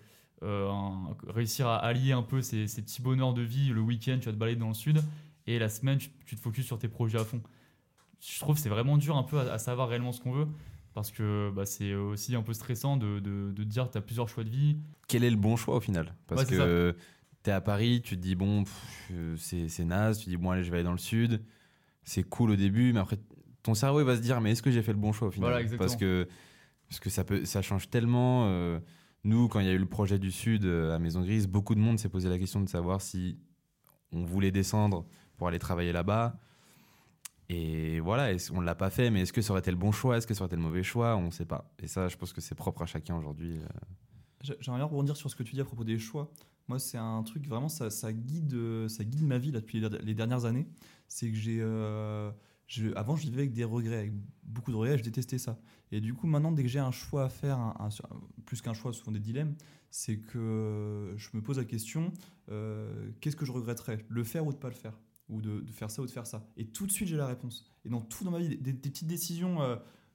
euh, un- réussir à allier un peu ces, ces petits bonheurs de vie, le week-end, tu vas te balader dans le sud, et la semaine, tu, tu te focuses sur tes projets à fond? Je trouve c'est vraiment dur un peu à, à savoir réellement ce qu'on veut, parce que bah, c'est aussi un peu stressant de, de, de dire que tu as plusieurs choix de vie. Quel est le bon choix au final? Parce Ouais, que t'es à Paris, tu te dis, bon, euh, c'est c'est naze, tu te dis, bon, allez, je vais aller dans le sud. C'est cool au début, mais après, ton cerveau il va se dire, mais est-ce que j'ai fait le bon choix au final Voilà, exactement. Parce que, parce que ça, peut, ça change tellement. euh, nous, quand il y a eu le projet du sud euh, à Maison Grise, beaucoup de monde s'est posé la question de savoir si on voulait descendre pour aller travailler là-bas. Et voilà, on ne l'a pas fait, mais est-ce que ça aurait été le bon choix? Est-ce que ça aurait été le mauvais choix? On ne sait pas. Et ça, je pense que c'est propre à chacun aujourd'hui. J'ai- J'aimerais bien rebondir sur ce que tu dis à propos des choix. Moi, c'est un truc vraiment, ça, guide, euh, ça guide ma vie là, depuis les, dernières années. C'est que j'ai. euh, avant, je vivais avec des regrets, avec beaucoup de regrets, je détestais ça. Et du coup, maintenant, dès que j'ai un choix à faire, plus qu'un choix, souvent des dilemmes, c'est que je me pose la question euh, qu'est-ce que je regretterais Le faire ou de pas le faire Ou de, faire ça ou de faire ça Et tout de suite, j'ai la réponse. Et dans tout dans ma vie, des, petites décisions.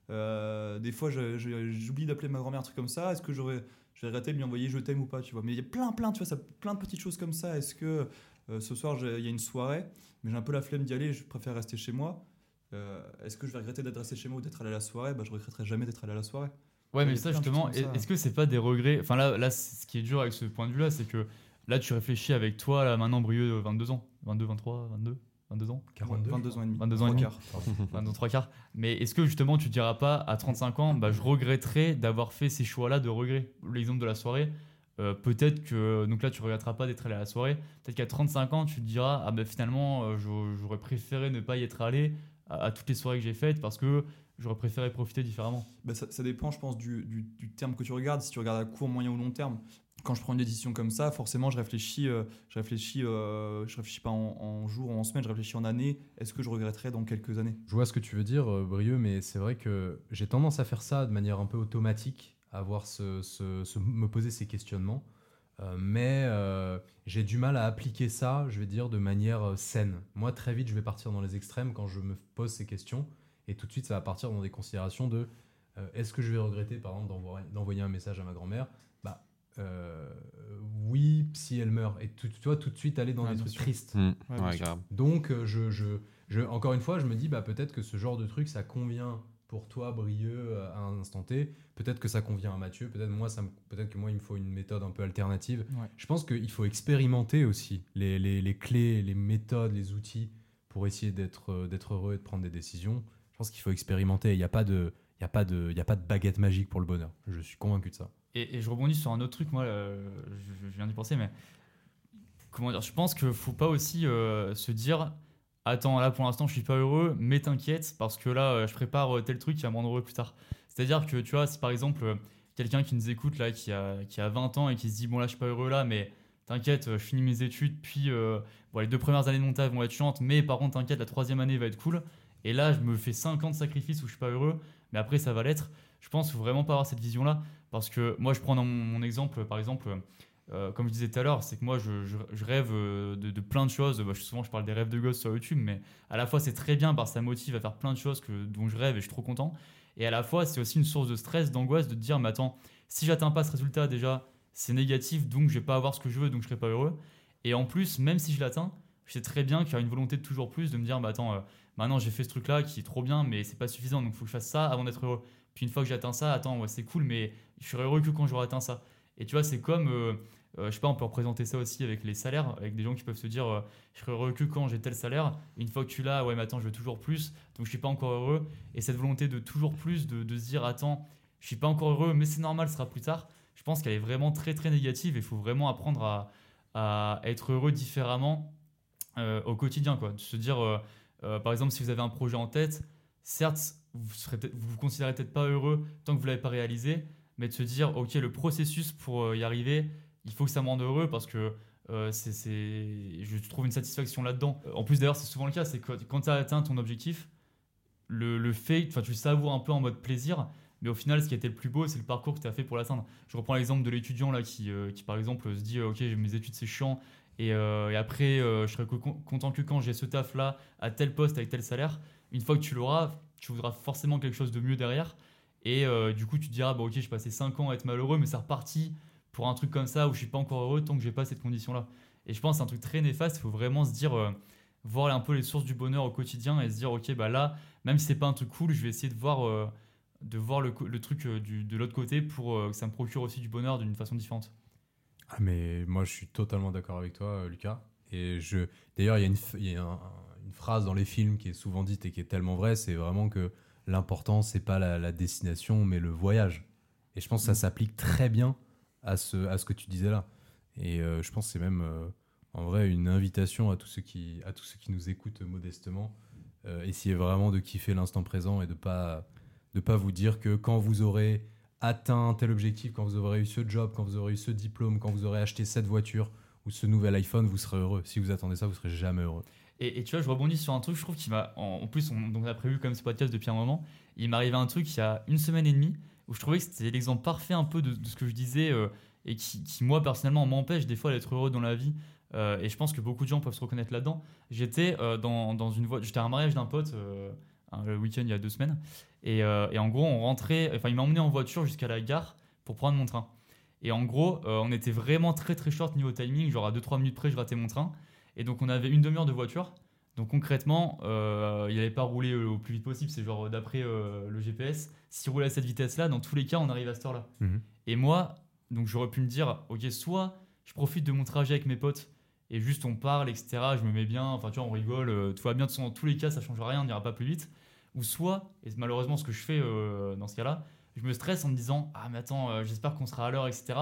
des fois, j'oublie d'appeler ma grand-mère, un truc comme ça. Est-ce que j'aurais je vais regretter de lui envoyer je t'aime ou pas, tu vois. Mais il y a plein, plein, tu vois, ça, plein de petites choses comme ça. Est-ce que euh, ce soir, il y a une soirée, mais j'ai un peu la flemme d'y aller, je préfère rester chez moi. Euh, Est-ce que je vais regretter d'être resté chez moi ou d'être allé à la soirée? Bah, Je regretterai jamais d'être allé à la soirée. Ouais, mais ça justement, est-ce que c'est pas des regrets? Enfin là, là, ce qui est dur avec ce point de vue-là, c'est que là, tu réfléchis avec toi, là, maintenant, Brieux, euh, 22 ans. 22, 23, 22, 22 ans 42, 22 ans et demi. 22 ans et demi. quarts. Enfin, dans trois quarts. Mais est-ce que justement tu te diras pas à 35 ans, bah, je regretterais d'avoir fait ces choix-là de regret? L'exemple de la soirée, euh, peut-être que donc là tu regretteras pas d'être allé à la soirée. Peut-être qu'à 35 ans tu te diras ah bah finalement euh, j'au- j'aurais préféré ne pas y être allé à, à toutes les soirées que j'ai faites parce que j'aurais préféré profiter différemment. Bah, ça, ça dépend, je pense, du, du- du terme que tu regardes. Si tu regardes à court, moyen ou long terme, quand je prends une décision comme ça, forcément, je réfléchis, euh, je réfléchis, euh, je réfléchis pas en, en jours ou en semaines, je réfléchis en années. Est-ce que je regretterai dans quelques années? Je vois ce que tu veux dire, euh, Brieux, mais c'est vrai que j'ai tendance à faire ça de manière un peu automatique, à avoir ce, ce- ce- me poser ces questionnements. Euh, mais euh, j'ai du mal à appliquer ça, je vais dire, de manière euh, saine. Moi, très vite, je vais partir dans les extrêmes quand je me pose ces questions. Et tout de suite, ça va partir dans des considérations de euh, est-ce que je vais regretter, par exemple, d'envoyer- d'envoyer un message à ma grand-mère? Bah, euh, oui, si elle meurt. Et tu, tu vois, tout de suite aller dans Ouais, des trucs sûr. tristes. Mm. Ouais, Ouais, grave. Donc, euh, je, je, je- encore une fois, je me dis, bah, peut-être que ce genre de truc, ça convient pour toi, Brieux, à un instant T. Peut-être que ça convient à Mathieu. Peut-être moi, ça me- peut-être que moi, il me faut une méthode un peu alternative. Ouais. Je pense qu'il faut expérimenter aussi les, les- les clés, les méthodes, les outils pour essayer d'être euh, d'être heureux et de prendre des décisions. Je pense qu'il faut expérimenter. Il n'y a pas de a a pas de baguette magique pour le bonheur. Je suis convaincu de ça. Et, je rebondis sur un autre truc, moi, euh, je, viens d'y penser, mais comment dire, je pense qu'il faut pas aussi euh, se dire Attends, là pour l'instant je suis pas heureux, mais t'inquiète, parce que là euh, je prépare tel truc qui va me rendre heureux plus tard. C'est-à-dire que tu vois, si par exemple quelqu'un qui nous écoute là, qui a, qui a 20 ans et qui se dit Bon là je suis pas heureux là, mais t'inquiète, je finis mes études, puis les deux premières années de mon taf vont être chiantes, mais par contre, t'inquiète, la troisième année va être cool. Et là, je me fais 5 ans de sacrifice où je suis pas heureux, mais après, ça va l'être. Je pense faut vraiment pas avoir cette vision-là, parce que moi, je prends dans mon, exemple, par exemple, euh, comme je disais tout à l'heure, c'est que moi, je, rêve euh, de, plein de choses. Bah, souvent, je parle des rêves de gosse sur YouTube, mais à la fois, c'est très bien parce que ça motive à faire plein de choses dont je rêve et je suis trop content. Et à la fois, c'est aussi une source de stress, d'angoisse, de dire, mais attends, si j'atteins pas ce résultat, déjà, c'est négatif, donc je vais pas avoir ce que je veux, donc je serai pas heureux. Et en plus, même si je l'atteins, je sais très bien qu'il y a une volonté de toujours plus, de me dire, bah attends, euh, maintenant j'ai fait ce truc-là qui est trop bien, mais c'est pas suffisant, donc faut que je fasse ça avant d'être heureux. Puis une fois que j'ai atteint ça, attends, ouais, c'est cool, mais je serai heureux que quand j'aurai atteint ça. Et tu vois, c'est comme, euh, euh, je sais pas, on peut représenter ça aussi avec les salaires, avec des gens qui peuvent se dire, euh, je serai heureux que quand j'ai tel salaire. Une fois que tu l'as, ouais, mais attends, je veux toujours plus, donc je suis pas encore heureux. Et cette volonté de toujours plus, de, se dire, attends, je suis pas encore heureux, mais c'est normal, ce sera plus tard. Je pense qu'elle est vraiment très très négative. Il faut vraiment apprendre à, à être heureux différemment euh, au quotidien, quoi. De se dire, euh, par exemple, si vous avez un projet en tête, certes, vous serez vous considérez peut-être pas heureux tant que vous l'avez pas réalisé, mais de se dire, ok, le processus pour euh, y arriver, il faut que ça me rende heureux parce que euh, je trouve une satisfaction là-dedans. En plus, d'ailleurs, c'est souvent le cas, c'est que quand tu as atteint ton objectif, le, le fait, tu savoures un peu en mode plaisir, mais au final, ce qui a été le plus beau, c'est le parcours que tu as fait pour l'atteindre. Je reprends l'exemple de l'étudiant là qui, qui, par exemple, se dit, ok, mes études c'est chiant, et, euh, et après, euh, je serai co- content que quand j'ai ce taf là, à tel poste, avec tel salaire. Une fois que tu l'auras, tu voudras forcément quelque chose de mieux derrière. Et euh, du coup, tu diras, bah, ok, j'ai passé 5 ans à être malheureux, mais c'est reparti pour un truc comme ça où je suis pas encore heureux tant que j'ai pas cette condition là. Et je pense que c'est un truc très néfaste, il faut vraiment se dire, voir un peu les sources du bonheur au quotidien et se dire, ok, bah là, même si c'est pas un truc cool, je vais essayer de voir, de voir le, truc du- de l'autre côté pour que ça me procure aussi du bonheur d'une façon différente. Ah, mais moi, je suis totalement d'accord avec toi, euh, Lucas. Et je, d'ailleurs, il y a, une, il y a un- une phrase dans les films qui est souvent dite et qui est tellement vraie, c'est vraiment que l'important, c'est pas la, la destination, mais le voyage. Et je pense que ça s'applique très bien à ce, à ce que tu disais là. Et euh, je pense que c'est même, euh, en vrai, une invitation à tous ceux qui, à tous ceux qui nous écoutent modestement. Euh, essayez vraiment de kiffer l'instant présent et de pas, de pas vous dire que quand vous aurez atteint tel objectif, quand vous aurez eu ce job, quand vous aurez eu ce diplôme, quand vous aurez acheté cette voiture ou ce nouvel iPhone, vous serez heureux. Si vous attendez ça, vous serez jamais heureux. Et, tu vois, je rebondis sur un truc, je trouve qu'il m'a. En, plus, on, donc on a prévu comme ce podcast depuis un moment. Il arrivé un truc il y a une semaine et demie où je trouvais que c'était l'exemple parfait un peu de, ce que je disais euh, et qui, qui, moi, personnellement, m'empêche des fois d'être heureux dans la vie. Euh, et je pense que beaucoup de gens peuvent se reconnaître là-dedans. J'étais euh, dans, dans une voie. J'étais à un mariage d'un pote un- le week-end il y a deux semaines. Et, euh, et en gros, on rentrait. Enfin, il m'a emmené en voiture jusqu'à la gare pour prendre mon train. Et en gros, euh, on était vraiment très très short niveau timing. Genre à 2-3 minutes près, je ratais mon train. Et donc, on avait une demi-heure de voiture. Donc concrètement, euh, il n'allait pas rouler au plus vite possible. C'est genre d'après euh, le GPS, s'il roulait à cette vitesse-là, dans tous les cas, on arrive à cette heure-là. Mhm. Et moi, donc j'aurais pu me dire, ok, soit je profite de mon trajet avec mes potes et juste on parle, etc. Je me mets bien, enfin tu vois, on rigole, euh, tout va bien. De toute façon, dans tous les cas, ça change rien, on n'ira pas plus vite. Ou soit, et malheureusement ce que je fais euh, dans ce cas-là, je me stresse en me disant, ah mais attends, euh, j'espère qu'on sera à l'heure, etc.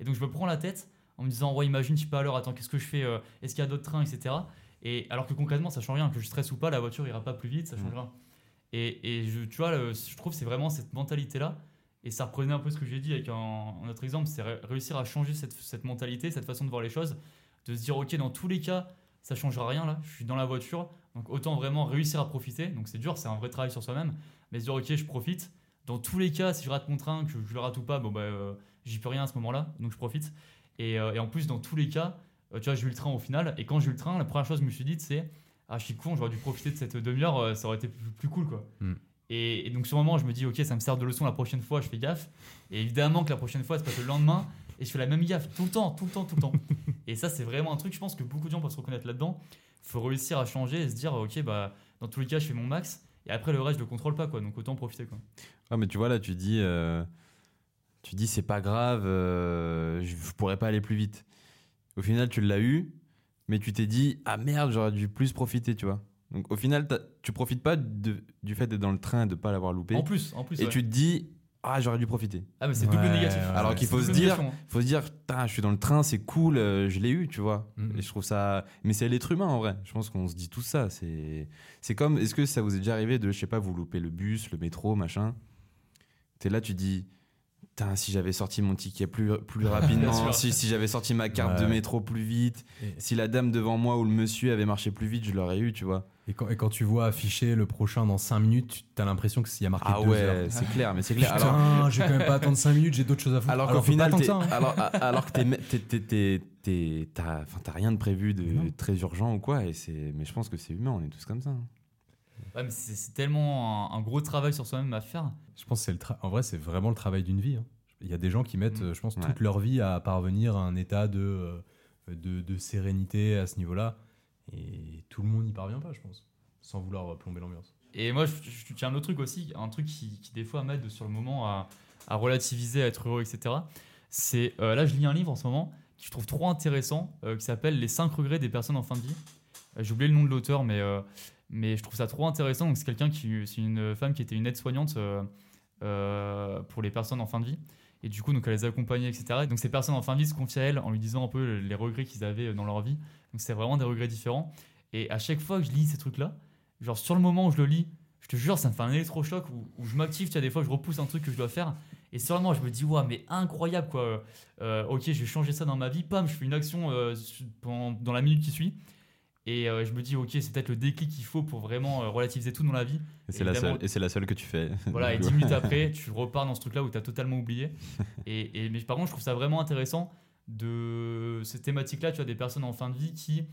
Et donc je me prends la tête en me disant, ouais, imagine, je suis pas à l'heure, attends, qu'est-ce que je fais Est-ce qu'il y a d'autres trains, etc. Et alors que concrètement, ça change rien, que je stresse ou pas, la voiture ira pas plus vite, ça change Mhm. rien. Et, et je, tu vois, le- je trouve que c'est vraiment cette mentalité-là. Et ça reprenait un peu ce que j'ai dit avec un, un autre exemple, c'est ré- réussir à changer cette, cette mentalité, cette façon de voir les choses, de se dire, ok, dans tous les cas, ça changera rien là, je suis dans la voiture, donc autant vraiment réussir à profiter. Donc c'est dur, c'est un vrai travail sur soi-même, mais se dire, ok, je profite. Dans tous les cas, si je rate mon train, que je le rate ou pas, bon bah, euh, j'y peux rien à ce moment-là, donc je profite. Et, euh, et en plus, dans tous les cas, euh, tu vois, j'ai eu le train au final, et quand j'ai eu le train, la première chose que je me suis dit, c'est, ah, je suis con, j'aurais dû profiter de cette demi-heure, ça aurait été plus, plus cool quoi. Mm. Et, et donc sur le moment, je me dis, ok, ça me sert de leçon la prochaine fois, je fais gaffe. Et évidemment que la prochaine fois, c'est pas le lendemain, et je fais la même gaffe tout le temps, tout le temps, tout le temps. et ça, c'est vraiment un truc, je pense que beaucoup de gens peuvent se reconnaître là-dedans. Il faut réussir à changer et se dire, ok, bah, dans tous les cas, je fais mon max, et après le reste, je le contrôle pas, quoi. Donc autant en profiter, quoi. Ah, mais tu vois, là, tu dis, euh, tu dis c'est pas grave, euh, je, je pourrais pas aller plus vite. Au final, tu l'as eu, mais tu t'es dit, ah merde, j'aurais dû plus profiter, tu vois. Donc au final, tu profites pas de- du fait d'être dans le train et de pas l'avoir loupé. En plus, en plus. et ouais. tu te dis, ah, j'aurais dû profiter. Ah, mais c'est double Ouais, négatif. ouais. Alors qu'il C'est faut se dire, négation, hein. faut se dire, je suis dans le train, c'est cool, euh, je l'ai eu, tu vois. Mhm. Et je trouve ça. Mais c'est l'être humain en vrai. Je pense qu'on se dit tout ça. C'est, c'est comme, est-ce que ça vous est déjà arrivé de, je sais pas, vous louper le bus, le métro, machin? T'es là, tu dis, Putain, si j'avais sorti mon ticket plus, plus rapidement, si, si j'avais sorti ma carte de métro plus vite, Et, si la dame devant moi ou le monsieur avait marché plus vite, je l'aurais eu, tu vois. Et quand, et quand tu vois afficher le prochain dans 5 minutes, tu as l'impression qu'il y a marqué Ah 2 ouais, heures. c'est clair, mais c'est clair. Putain, Alors, je vais quand même pas attendre 5 minutes, j'ai d'autres choses à foutre. alors qu'au final, t'es- ça, hein. alors, que t'es, t'es, t'es, t'es- t'es- t'as, t'as rien de prévu de non. très urgent ou quoi, et c'est, mais je pense que c'est humain, on est tous comme ça. hein. Ouais, mais c'est c'est tellement un, un gros travail sur soi-même à faire. Je pense que c'est le tra- en vrai, c'est vraiment le travail d'une vie. hein. Il y a des gens qui mettent, Mm. euh, je pense, Ouais. toute leur vie à parvenir à un état de, euh, de, de sérénité à ce niveau-là. Et tout le monde n'y parvient pas, je pense, sans vouloir plomber l'ambiance. Et moi, je, je tiens un autre truc aussi, un truc qui, qui des fois m'aide sur le moment à, à relativiser, à être heureux, etc. C'est euh, là, je lis un livre en ce moment que je trouve trop intéressant, euh, qui s'appelle Les 5 regrets des personnes en fin de vie. Euh, J'ai oublié le nom de l'auteur, mais, mais je trouve ça trop intéressant. C'est quelqu'un qui, c'est une femme qui était une aide-soignante pour les personnes en fin de vie. Et du coup, donc, elle les accompagnait, etc. Donc, ces personnes en fin de vie se confiaient à elle en lui disant un peu les regrets qu'ils avaient dans leur vie. Donc, c'est vraiment des regrets différents. Et à chaque fois que je lis ces trucs-là, genre sur le moment où je le lis, je te jure, ça me fait un électrochoc où, où je m'active. Tu vois, des fois, je repousse un truc que je dois faire. Et sur le moment, je me dis, ouais, mais incroyable, quoi. Euh, ok, je vais changer ça dans ma vie. Pam, je fais une action euh, dans la minute qui suit. Et euh, je me dis, ok, c'est peut-être le déclic qu'il faut pour vraiment relativiser tout dans la vie. Et c'est, la Évidemment. seule, et c'est la seule que tu fais. Voilà, et Du 10 coup. minutes après, tu repars dans ce truc-là où tu as totalement oublié. Et, et- mais par contre, je trouve ça vraiment intéressant de cette thématique-là. Tu as des personnes en fin de vie qui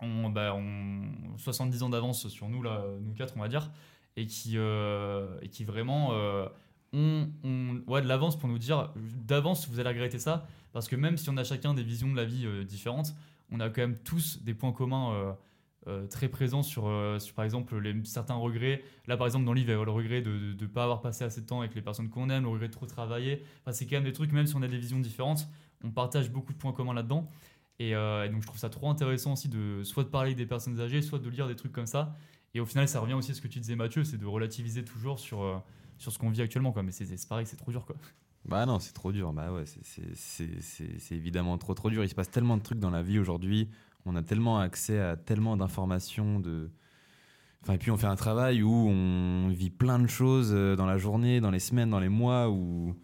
ont, bah, ont 70 ans d'avance sur nous, là, nous quatre, on va dire, et qui, euh, et qui vraiment euh, ont, ouais, de l'avance pour nous dire d'avance, vous allez regretter ça. Parce que même si on a chacun des visions de la vie euh, différentes, on a quand même tous des points communs. euh, très présents sur, sur, par exemple les, certains regrets Là, par exemple, dans le livre, il y a le regret de ne pas avoir passé assez de temps avec les personnes qu'on aime, le regret de trop travailler. Enfin, c'est quand même des trucs, même si on a des visions différentes, on partage beaucoup de points communs là-dedans. Et, euh, et donc, je trouve ça trop intéressant aussi de soit de parler des personnes âgées, soit de lire des trucs comme ça. Et au final, ça revient aussi à ce que tu disais, Mathieu, c'est de relativiser toujours sur, euh, sur ce qu'on vit actuellement. Quoi. Mais c'est pareil, c'est trop dur. Quoi. Bah non, c'est trop dur. Bah ouais, c'est- évidemment trop trop dur. Il se passe tellement de trucs dans la vie aujourd'hui. On a tellement accès à tellement d'informations. De... Enfin, et puis on fait un travail où on vit plein de choses euh, dans la journée, dans les semaines, dans les mois, où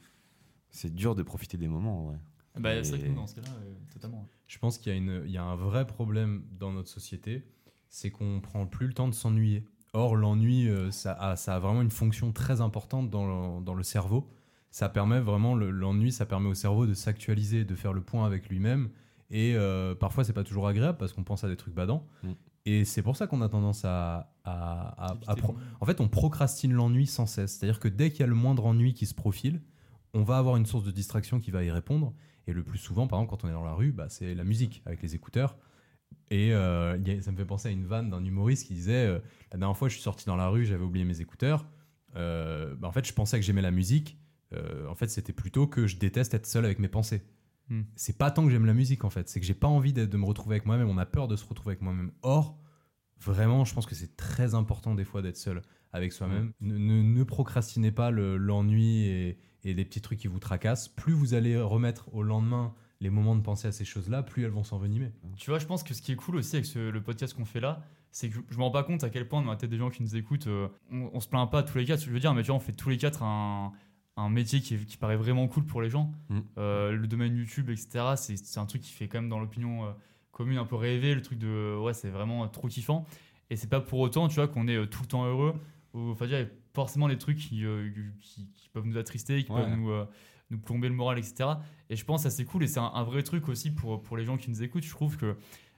c'est dur de profiter des moments. Bah, Et- C'est vrai que nous, dans ce cas-là, euh, totalement. Je pense qu'il y, a une- il y a un vrai problème dans notre société, c'est qu'on prend plus le temps de s'ennuyer. Or, l'ennui, euh, ça, a, ça a vraiment une fonction très importante dans le, dans le cerveau. Ça permet vraiment, le- l'ennui, ça permet au cerveau de s'actualiser, de faire le point avec lui-même. Et euh, parfois, c'est pas toujours agréable parce qu'on pense à des trucs badants. Mm. Et c'est pour ça qu'on a tendance à, à- à- pro- en fait, on procrastine l'ennui sans cesse. C'est-à-dire que dès qu'il y a le moindre ennui qui se profile, on va avoir une source de distraction qui va y répondre. Et le plus souvent, par exemple, quand on est dans la rue, bah, c'est la musique avec les écouteurs. Et euh, ça me fait penser à une vanne d'un humoriste qui disait euh, La dernière fois, je suis sorti dans la rue, j'avais oublié mes écouteurs. Euh, bah, en fait, je pensais que j'aimais la musique. En fait, c'était plutôt que je déteste être seul avec mes pensées. Hmm. C'est pas tant que j'aime la musique, en fait. C'est que j'ai pas envie de me retrouver avec moi-même. On a peur de se retrouver avec moi-même. Or, vraiment, je pense que c'est très important des fois d'être seul avec soi-même. Ne, ne- ne procrastinez pas le- l'ennui et, et des petits trucs qui vous tracassent. Plus vous allez remettre au lendemain les moments de penser à ces choses-là, plus elles vont s'envenimer. Tu vois, je pense que ce qui est cool aussi avec ce- le podcast qu'on fait là, c'est que je, me rends pas compte à quel point dans la tête des gens qui nous écoutent, euh, on, on se plaint pas tous les quatre, je veux dire, mais tu vois, on fait tous les quatre un, un métier qui, paraît vraiment cool pour les gens. Mm. Euh, le domaine YouTube, etc., c'est un truc qui fait quand même dans l'opinion euh, commune un peu rêver, le truc de ouais, c'est vraiment trop kiffant. Et c'est pas pour autant, tu vois, qu'on est tout le temps heureux. Enfin, il y a forcément des trucs qui, euh, qui, qui peuvent nous attrister, qui Ouais. peuvent nous, euh, nous plomber le moral, etc. Et je pense que c'est cool et c'est un, un vrai truc aussi pour, pour les gens qui nous écoutent. Je trouve que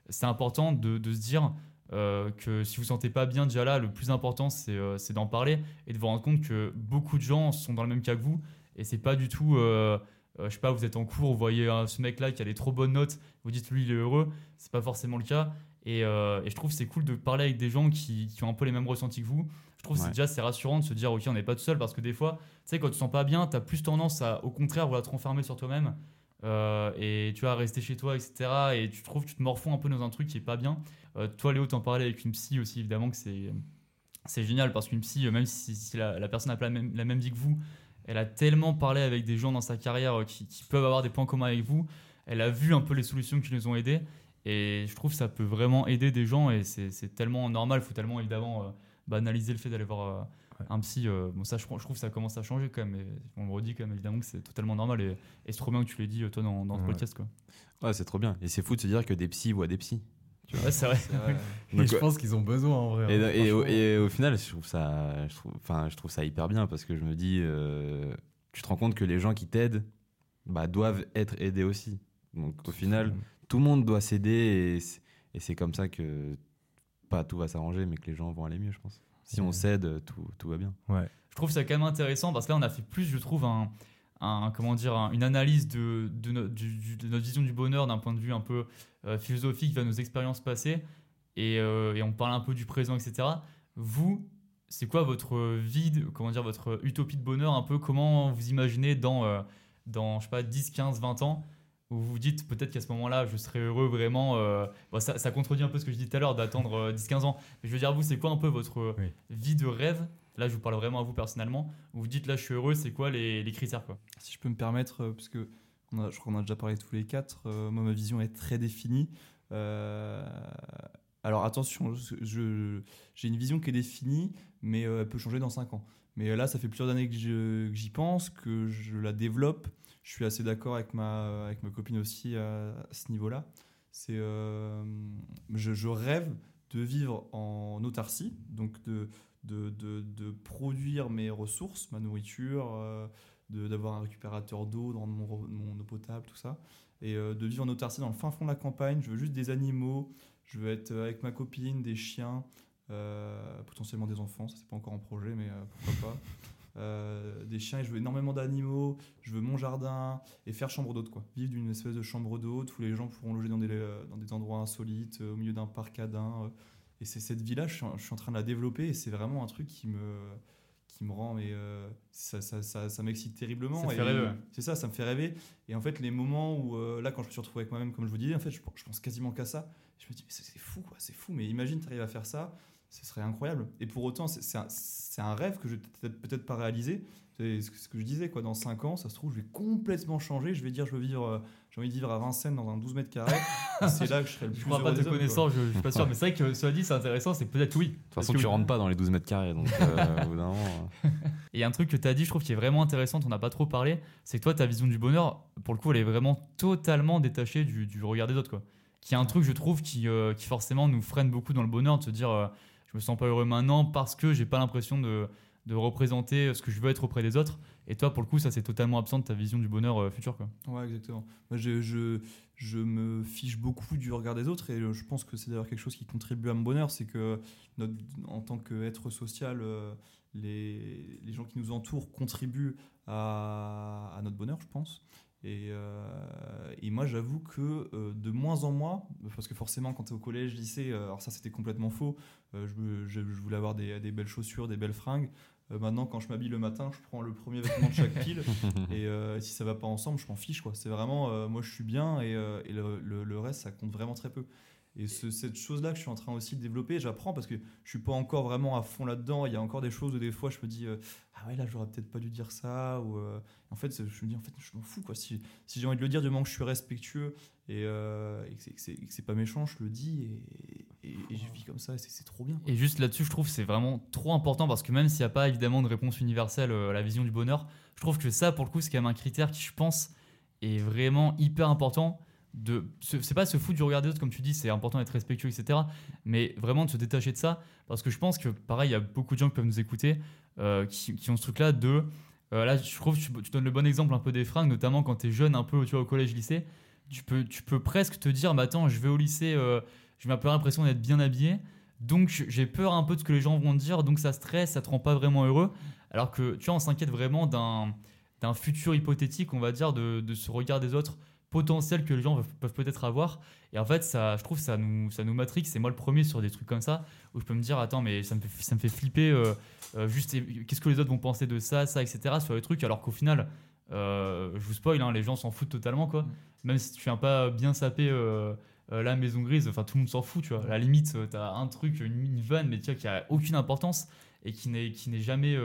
c'est important de, de se dire euh, que si vous ne sentez pas bien déjà là, le plus important c'est euh, d'en parler et de vous rendre compte que beaucoup de gens sont dans le même cas que vous et c'est pas du tout, euh, je sais pas, vous êtes en cours, vous voyez ce mec là qui a des trop bonnes notes, vous dites lui il est heureux, c'est pas forcément le cas et, euh, et je trouve c'est cool de parler avec des gens qui, qui ont un peu les mêmes ressentis que vous. Je trouve que Ouais. c'est déjà c'est rassurant de se dire ok on n'est pas tout seul parce que des fois tu sais quand tu te sens pas bien, tu as plus tendance à au contraire vouloir te renfermer sur toi-même euh, et tu vas rester chez toi, etc. Et tu trouves, tu te morfonds un peu dans un truc qui est pas bien. Euh, toi, Léo, t'en parlais avec une psy aussi, évidemment, que c'est, c'est génial parce qu'une psy, même si, si la, la personne n'a pas la même, la même vie que vous, elle a tellement parlé avec des gens dans sa carrière euh, qui, qui peuvent avoir des points communs avec vous. Elle a vu un peu les solutions qui les ont aidés. Et je trouve que ça peut vraiment aider des gens et c'est, c'est tellement normal. Il faut tellement évidemment euh, banaliser le fait d'aller voir, euh, Ouais. un psy. euh, bon, ça, je, je trouve que ça commence à changer quand même. Et on le redit quand même, évidemment, que c'est totalement normal. Et, et c'est trop bien que tu l'aies dit, euh, toi, dans, dans ce Ouais. podcast. Quoi. Ouais, c'est trop bien. Et c'est fou de se dire que des psys voient des psys. Ouais, c'est vrai. Vrai. Et je pense qu'ils ont besoin en vrai. Et, hein, et au, franchement. et au final, je trouve ça, je trouve, enfin, je trouve ça hyper bien parce que je me dis, euh, tu te rends compte que les gens qui t'aident, bah, doivent être aidés aussi. Donc au final, tout le monde doit s'aider et c'est- et c'est comme ça que pas tout va s'arranger, mais que les gens vont aller mieux, je pense. Si on Ouais. s'aide, tout, tout va bien. je trouve ça quand même intéressant parce que là on a fait plus je trouve un, un- comment dire un- une analyse de, de, no- du- du- de notre vision du bonheur d'un point de vue un peu euh, philosophique vers nos expériences passées et, euh, et on parle un peu du présent etc vous c'est quoi votre vie de- comment dire votre utopie de bonheur un peu? Comment vous imaginez dans euh, dans je sais pas 10 15 20 ans où vous vous dites peut-être qu'à ce moment-là je serai heureux vraiment euh, bon, ça, ça contredit un peu ce que je dis tout à l'heure d'attendre 10-15 ans mais je veux dire vous c'est quoi un peu votre Oui. vie de rêve? Là, je vous parle vraiment à vous personnellement. Où vous dites là, je suis heureux, c'est quoi les, les critères quoi? Si je peux me permettre, euh, parce que on a- je crois qu'on a déjà parlé tous les quatre, euh, moi ma vision est très définie. Euh, alors attention, j'ai une vision qui est définie, mais euh, elle peut changer dans 5 ans. Mais là, ça fait plusieurs années que j'y pense, que je la développe. Je suis assez d'accord avec ma, avec ma copine aussi à, ce niveau-là. C'est, euh, je, rêve de vivre en autarcie, donc de, de, de, produire mes ressources, ma nourriture, euh, d'avoir un récupérateur d'eau dans mon, mon eau potable, tout ça, et euh, de vivre en autarcie dans le fin fond de la campagne. Je veux juste des animaux, je veux être avec ma copine, des chiens, euh, potentiellement des enfants, ça c'est pas encore en projet, mais euh, pourquoi pas. Euh, des chiens et je veux énormément d'animaux, je veux mon jardin et faire chambre d'hôte quoi. Vivre d'une espèce de chambre d'hôte où les gens pourront loger dans des, euh, dans des endroits insolites, euh, au milieu d'un parc à euh. et c'est cette vie-là, je, suis en- je suis en train de la développer et c'est vraiment un truc qui me, qui me rend, mais euh, ça, ça, ça, ça m'excite terriblement. Ça fait rêver. C'est ça, ça me fait rêver. Et en fait, les moments où, euh, là, quand je me suis retrouvé avec moi-même, comme je vous disais, en fait, je, je pense quasiment qu'à ça. Je me dis, mais c'est c'est fou, quoi, c'est fou. Mais imagine, tu arrives à faire ça, ce serait incroyable. Et pour autant, c'est- c'est un, un rêve que je vais peut-être peut-être pas réaliser. C'est ce que, que je disais, quoi. Dans 5 ans, ça se trouve, je vais complètement changer. Je vais dire, je veux vivre, euh, j'ai envie de vivre à Vincennes dans un 12 mètres carrés. C'est là que je serai le plus Je crois heureux pas te connaissant, je, je suis pas sûr. Mais c'est vrai que cela dit, c'est intéressant, c'est peut-être oui. De toute façon, tu rentres pas dans les 12 mètres carrés, donc euh, au bout moment, euh, Et il y a un truc que tu as dit, je trouve qui est vraiment intéressant, on n'a pas trop parlé, c'est que toi, ta vision du bonheur, pour le coup, elle est vraiment totalement détachée du, du regard des autres. Quoi. Qui est un truc, je trouve, qui, euh, qui forcément nous freine beaucoup dans le bonheur, de se dire, euh, je me sens pas heureux maintenant parce que j'ai pas l'impression de, représenter ce que je veux être auprès des autres. Et toi, pour le coup, ça, c'est totatalement absent de ta vision du bonheur euh, futur. Quoi. Ouais, exactement. Moi, je, me fiche beaucoup du regard des autres et euh, je pense que c'est d'ailleurs quelque chose qui contribue à mon bonheur. C'est que en tant qu'être social, euh, les, gens qui nous entourent contribuent à notre bonheur, je pense. Et, euh, et moi, j'avoue que euh, de moins en moins, parce que forcément, quand tu es au collège, lycée, euh, alors ça c'était complètement faux, je, voulais avoir des, des belles chaussures, des belles fringues. Maintenant, quand je m'habille le matin, je prends le premier vêtement de chaque pile. Et si ça va pas ensemble, je m'en fiche. quoi. C'est vraiment, moi je suis bien et, et le, le- le reste, ça compte vraiment très peu. Et ce- cette chose-là que je suis en train aussi de développer, j'apprends parce que je suis pas encore vraiment à fond là-dedans. Il y a encore des choses où des fois je me dis, euh, ah ouais, là j'aurais peut-être pas dû dire ça. Ou, euh, en fait, je me dis, en fait, je m'en fous. Quoi. Si, j'ai envie de le dire, du moment que je suis respectueux et, euh, et que c'est- pas méchant, je le dis et, je vis comme ça. C'est trop bien. Et juste là-dessus, je trouve c'est vraiment trop important parce que même s'il n'y a pas évidemment de réponse universelle euh, à la vision du bonheur, je trouve que ça, pour le coup, c'est quand même un critère qui, je pense, est vraiment hyper important. De, c'est pas se foutre du regard des autres, comme tu dis, c'est important d'être respectueux, etc. Mais vraiment de se détacher de ça parce que je pense que, pareil, il y a beaucoup de gens qui peuvent nous écouter euh, qui, ont ce truc-là de. euh, là, je trouve tu, tu donnes le bon exemple un peu des fringues, notamment quand tu es jeune, un peu tu au collège-lycée. Tu peux, tu peux presque te dire, bah, attends, je vais au lycée, euh, j'ai un peu l'impression d'être bien habillé. Donc j'ai peur un peu de ce que les gens vont dire, donc ça stresse, ça te rend pas vraiment heureux. Alors que tu vois, on s'inquiète vraiment d'un d'un futur hypothétique, on va dire, de ce regard des autres potentiel que les gens peuvent, peut-être avoir. Et en fait, ça, je trouve ça nous, ça nous matrix. C'est moi le premier sur des trucs comme ça, où je peux me dire, attends, mais ça me fait, ça me fait flipper, euh, euh, juste, qu'est-ce que les autres vont penser de ça, ça, etc. sur les trucs, alors qu'au final, euh, je vous spoil, hein, les gens s'en foutent totalement, quoi. Mm. Même si tu viens pas bien saper la maison grise, enfin tout le monde s'en fout, tu vois. À la limite, euh, t'as un truc, une, une vanne, mais tu vois, qui a aucune importance et qui n'est qui n'est jamais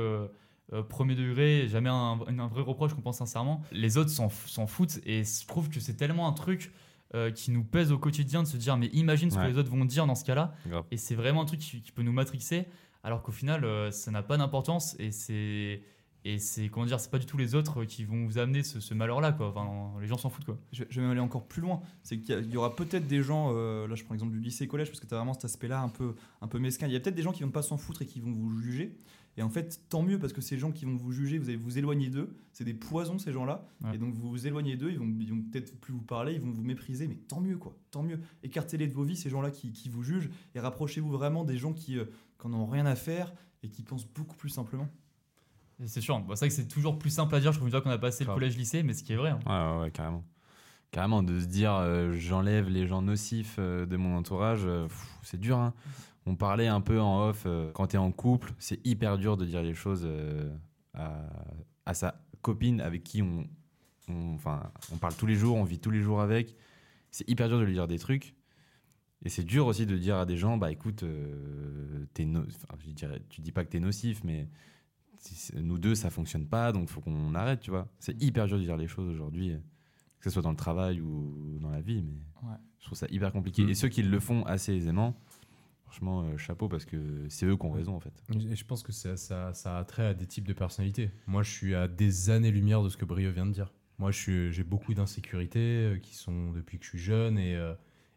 euh, premier degré, jamais un, un vrai reproche qu'on pense sincèrement. Les autres s'en foutent et je trouve que c'est tellement un truc euh, qui nous pèse au quotidien de se dire mais imagine ce Ouais. que les autres vont dire dans ce cas-là et c'est vraiment un truc qui, qui peut nous matrixer alors qu'au final, euh, ça n'a pas d'importance et c'est. Et c'est comment dire, c'est pas du tout les autres qui vont vous amener ce, ce malheur-là, quoi. Enfin, les gens s'en foutent, quoi. Je, je vais même aller encore plus loin. C'est qu'il y, a- il y aura peut-être des gens, euh, là je prends l'exemple du lycée collège, parce que tu as vraiment cet aspect-là un peu, un peu mesquin. Il y a peut-être des gens qui vont pas s'en foutre et qui vont vous juger. Et en fait, tant mieux, parce que ces gens qui vont vous juger, vous allez vous éloigner d'eux. C'est des poisons, ces gens-là. Ouais. Et donc vous vous éloignez d'eux, ils vont, ils vont peut-être plus vous parler, ils vont vous mépriser, mais tant mieux, quoi. Tant mieux. Écartez-les de vos vies, ces gens-là qui, qui vous jugent, et rapprochez-vous vraiment des gens qui, euh, qui en ont rien à faire et qui pensent beaucoup plus simplement. Et C'est sûr. Bon, c'est vrai que c'est toujours plus simple à dire. Je trouve dire qu'on a passé le collège-lycée, mais ce qui est vrai. hein. Ouais, ouais, ouais, carrément. Carrément, de se dire euh, j'enlève les gens nocifs euh, de mon entourage, euh, pff, c'est dur. Hein. On parlait un peu en off, euh, quand tu es en couple, c'est hyper dur de dire les choses euh, à, à sa copine avec qui on, on, enfin, on parle tous les jours, on vit tous les jours avec. C'est hyper dur de lui dire des trucs. Et c'est dur aussi de dire à des gens, bah écoute, euh, no- enfin, je dirais, tu dis pas que t'es nocif, mais nous deux, ça fonctionne pas, donc faut qu'on arrête, tu vois. C'est hyper dur de dire les choses aujourd'hui, que ce soit dans le travail ou dans la vie, mais Ouais. je trouve ça hyper compliqué. Mm. Et ceux qui le font assez aisément, franchement, euh, chapeau, parce que c'est eux qui ont raison, en fait. Et je pense que ça, ça, ça a trait à des types de personnalités. Moi, je suis à des années-lumière de ce que Brio vient de dire. Moi, suis- j'ai beaucoup d'insécurités euh, qui sont depuis que je suis jeune et, euh,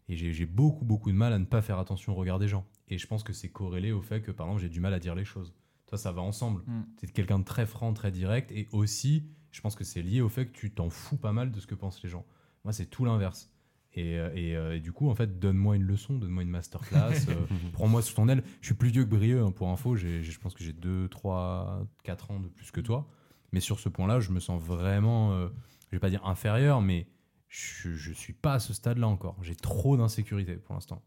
j'ai beaucoup, beaucoup de mal à ne pas faire attention au regard des gens. Et je pense que c'est corrélé au fait que, par exemple, j'ai du mal à dire les choses. Toi, ça va ensemble. Mm. Tu es quelqu'un de très franc, très direct. Et aussi, je pense que c'est lié au fait que tu t'en fous pas mal de ce que pensent les gens. Moi, c'est tout l'inverse. Et, euh, et, euh, et du coup, en fait, donne-moi une leçon, donne-moi une masterclass. euh, Prends-moi sous ton aile. Je suis plus vieux que Brieux, hein, pour info. J'ai- j'ai- je pense que j'ai 2, 3, 4 ans de plus que toi. Mais sur ce point-là, je me sens vraiment, euh, je vais pas dire inférieur, mais je, je suis pas à ce stade-là encore. J'ai trop d'insécurité pour l'instant.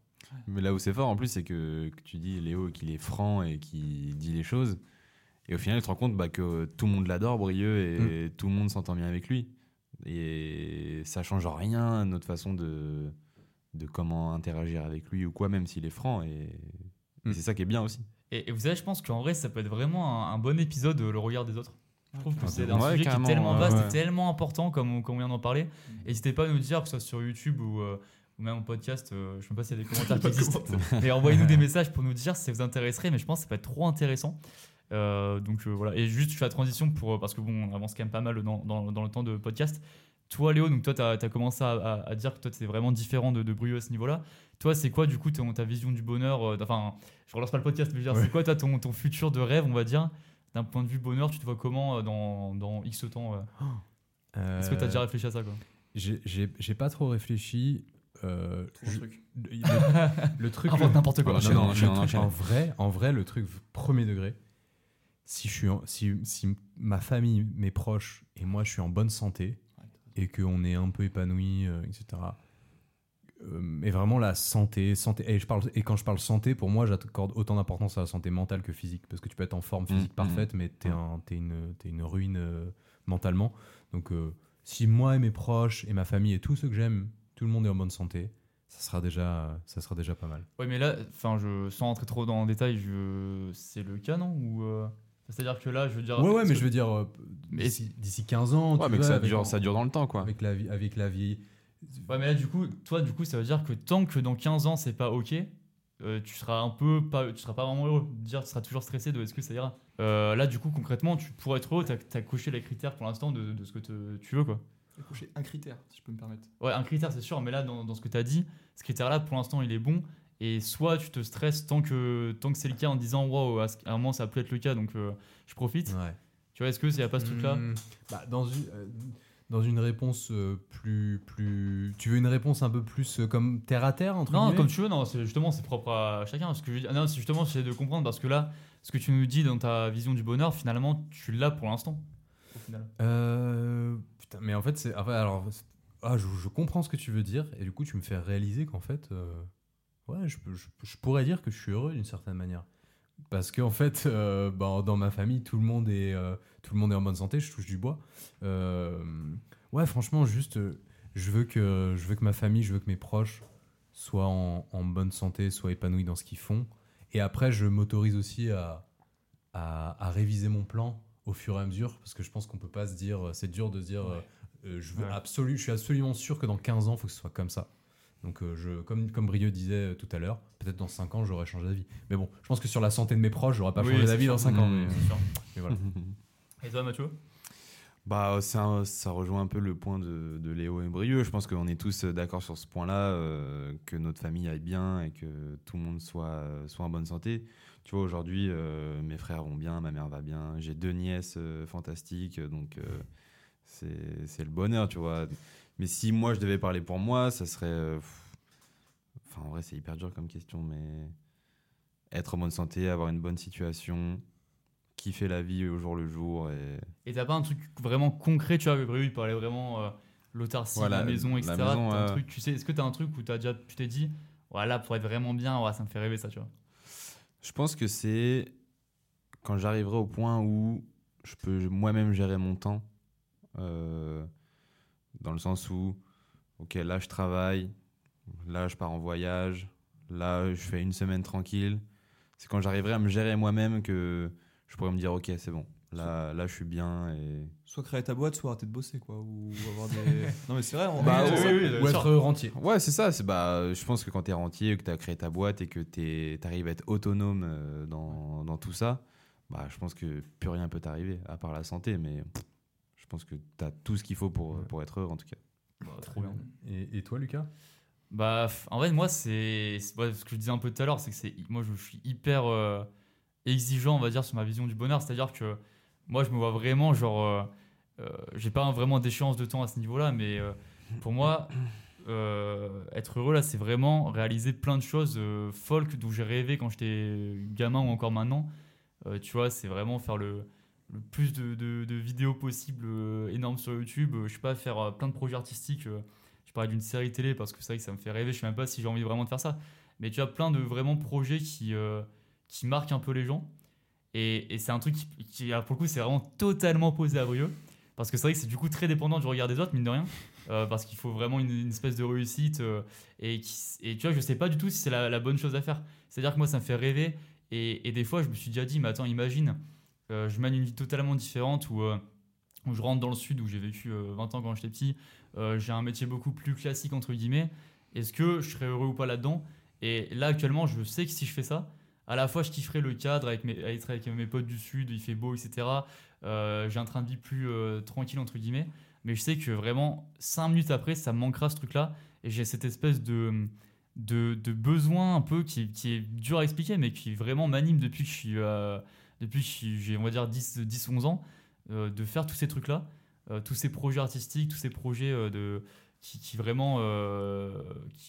Mais là où c'est fort, en plus, c'est que, que tu dis, Léo, qu'il est franc et qu'il dit les choses. Et au final, tu te rends compte bah, que tout le monde l'adore, Brieux, et tout le monde s'entend bien avec lui. Et ça change rien à notre façon de, de comment interagir avec lui ou quoi, même s'il est franc. Et, et Mm. c'est ça qui est bien aussi. Et, et vous savez, je pense qu'en vrai, ça peut être vraiment un, un bon épisode, euh, le regard des autres. Je trouve que Ah, c'est un. Ouais, sujet qui est tellement vaste ouais. et tellement important, comme on, comme on vient d'en parler. N'hésitez pas à nous dire, que ce soit sur YouTube ou, euh, ou même en podcast, euh, je sais même pas s'il y a des commentaires qui existent. Mais envoyez-nous des messages pour nous dire si ça vous intéresserait, mais je pense que ça peut être trop intéressant. Euh, donc euh, voilà, et juste je fais la transition pour, euh, parce que bon, on avance quand même pas mal dans, dans- dans le temps de podcast. Toi, Léo, donc toi, tu as, commencé à, à- à dire que toi, tu vraiment différent de, de Bruyo à ce niveau-là. Toi, c'est quoi, du coup, ton- ta vision du bonheur Enfin, je relance pas le podcast, mais je veux dire, Ouais. c'est quoi, toi, ton, ton futur de rêve, on va dire D'un point de vue bonheur, tu te vois comment dans, dans X temps euh? Est-ce que tu as déjà réfléchi à ça quoi? J'ai- J'ai j'ai pas trop réfléchi. euh, je- truc. le, le truc. N'importe quoi. Non, non, enchaîne. en vrai, en vrai, le truc premier degré. Si je suis, en- si, si ma famille, mes proches et moi, je suis en bonne santé et qu'on est un peu épanoui, euh, etc. euh, mais vraiment la santé, santé. Et, je parle, et quand je parle santé, pour moi, j'accorde autant d'importance à la santé mentale que physique. Parce que tu peux être en forme physique Mm, parfaite, mais t'es un, une, t'es une ruine euh, mentalement. Donc, euh, si moi et mes proches et ma famille et tous ceux que j'aime, tout le monde est en bonne santé, ça sera déjà, ça sera déjà pas mal. Ouais, mais là, enfin, je, sans rentrer trop dans le détail, je, c'est le cas, non? Ou euh, c'est-à-dire que là, je veux dire. Ouais, ouais, mais je veux dire, euh, Mais d'ici d'ici 15 ans, Ouais, tu mais que vois, ça avec, dure, ça dure dans le temps, quoi. avec la vie, avec la vie. Ouais, mais là, du coup, toi, du coup, ça veut dire que tant que dans 15 ans, c'est pas OK, euh, tu seras un peu. Pas, tu seras pas vraiment heureux. Dire, tu seras toujours stressé de est-ce que ça ira. Euh, là, du coup, concrètement, tu pourrais être heureux, t'as as coché les critères pour l'instant de, de ce que te- tu veux, quoi. Je vais cocher un critère, si je peux me permettre. Ouais, un critère, c'est sûr, mais là, dans, dans ce que tu as dit, ce critère-là, pour l'instant, il est bon. Et soit tu te stresses tant que, tant que c'est le cas en disant, waouh, à un moment, ça peut être le cas, donc euh, je profite. Ouais. Tu vois, est-ce que n'y a pas ce truc-là Hmm, bah, dans, une, euh, dans une réponse euh, plus, plus. Tu veux une réponse un peu plus comme terre à terre, entre Non, comme tu veux, non, c'est justement, c'est propre à chacun. Ce que je non, c'est justement, j'essaie de comprendre parce que là, ce que tu nous dis dans ta vision du bonheur, finalement, tu l'as pour l'instant. Putain, mais en fait, c'est. enfin, alors, c'est- ah, je, je comprends ce que tu veux dire, et du coup, tu me fais réaliser qu'en fait, euh, ouais, je, je- je pourrais dire que je suis heureux d'une certaine manière. Parce qu'en fait, euh, bah, dans ma famille, tout le, monde est, euh, tout le monde est en bonne santé, je touche du bois. Euh, ouais, franchement, juste, euh, je veux, que, je veux que ma famille, je veux que mes proches soient en, en bonne santé, soient épanouis dans ce qu'ils font. Et après, je m'autorise aussi à, à, à réviser mon plan au fur et à mesure, parce que je pense qu'on peut pas se dire, c'est dur de se dire, je veux Ouais. absolu, je suis absolument sûr que dans 15 ans, il faut que ce soit comme ça. Donc, euh, je, comme, comme Brieux disait euh, tout à l'heure, peut-être dans 5 ans, j'aurais changé d'avis. Mais bon, je pense que sur la santé de mes proches, j'aurais pas Oui, changé d'avis dans 5 ans. Mmh. mais, euh, sûr. mais voilà. Et toi, Mathieu? Bah, ça, ça rejoint un peu le point de, de Léo et Brieux. Je pense qu'on est tous d'accord sur ce point-là, euh, que notre famille aille bien et que tout le monde soit, soit en bonne santé. Tu vois, aujourd'hui, euh, mes frères vont bien, ma mère va bien, j'ai deux nièces euh, fantastiques, donc euh, c'est c'est le bonheur, tu vois. Mais si moi je devais parler pour moi, ça serait. euh, Enfin, en vrai, c'est hyper dur comme question, mais être en bonne santé, avoir une bonne situation, kiffer la vie au jour le jour et. Et t'as pas un truc vraiment concret, tu vois, Brieux, il parlait vraiment euh, l'autarcie, Voilà, la maison, la etc. maison, un ouais. truc, tu sais, est-ce que t'as un truc où t'as déjà, tu t'es dit, voilà, pour être vraiment bien, ouais, ça me fait rêver ça, tu vois? Je pense que c'est quand j'arriverai au point où je peux moi-même gérer mon temps, euh, dans le sens où, ok, là je travaille, là je pars en voyage, là je fais une semaine tranquille. C'est quand j'arriverai à me gérer moi-même que je pourrais me dire, ok, c'est bon, là, là je suis bien et Soit créer ta boîte, soit arrêter de bosser, quoi. Ou avoir des. non, mais c'est vrai, on Bah, oui, oui, oui, Ou sûr. être rentier. Ouais, c'est ça. C'est bah, je pense que quand tu es rentier, que tu as créé ta boîte et que tu arrives à être autonome euh, dans, dans tout ça, bah, je pense que plus rien peut t'arriver, à part la santé. Mais pff, je pense que tu as tout ce qu'il faut pour, Ouais. pour être heureux, en tout cas. Bah, trop bien. Et, et toi, Lucas? Bah, en fait, moi, c'est ouais, ce que je disais un peu tout à l'heure, c'est que c'est moi, je suis hyper euh, exigeant, on va dire, sur ma vision du bonheur. C'est-à-dire que moi, je me vois vraiment, genre, euh, euh, j'ai pas vraiment d'échéance de temps à ce niveau-là, mais euh, pour moi, euh, être heureux là, c'est vraiment réaliser plein de choses euh, folles dont j'ai rêvé quand j'étais gamin ou encore maintenant. Euh, tu vois, c'est vraiment faire le, le plus de, de- vidéos possibles euh, énormes sur YouTube. Euh, je sais pas, faire euh, plein de projets artistiques. euh, je parlais d'une série télé parce que c'est vrai que ça me fait rêver. Je sais même pas si j'ai envie vraiment de faire ça. Mais tu as plein de vraiment projets qui, qui marquent un peu les gens. Et, et c'est un truc qui, alors, pour le coup, c'est vraiment totalement posé à Brieux. Parce que c'est vrai que c'est du coup très dépendant du regard des autres, mine de rien. Parce qu'il faut vraiment une, espèce de réussite. et, et tu vois, je sais pas du tout si c'est la, bonne chose à faire. C'est-à-dire que moi, ça me fait rêver. Et, et des fois, je me suis déjà dit, mais attends, imagine, je mène une vie totalement différente où, euh, où je rentre dans le sud, où j'ai vécu euh, 20 ans quand j'étais petit. Euh, j'ai un métier beaucoup plus classique, entre guillemets. Est-ce que je serais heureux ou pas là-dedans? Et là, actuellement, je sais que si je fais ça, à la fois, je kifferai le cadre avec mes, avec mes potes du sud, il fait beau, etc. Euh, j'ai un train de vie plus euh, tranquille, entre guillemets. Mais je sais que vraiment, 5 minutes après, ça me manquera ce truc-là. Et j'ai cette espèce de, de, besoin un peu qui, est dur à expliquer, mais qui vraiment m'anime depuis que je suis, euh, depuis j'ai, on va dire, 10, 10 11 ans, euh, de faire tous ces trucs-là, euh, tous ces projets artistiques, tous ces projets euh, de, qui, vraiment,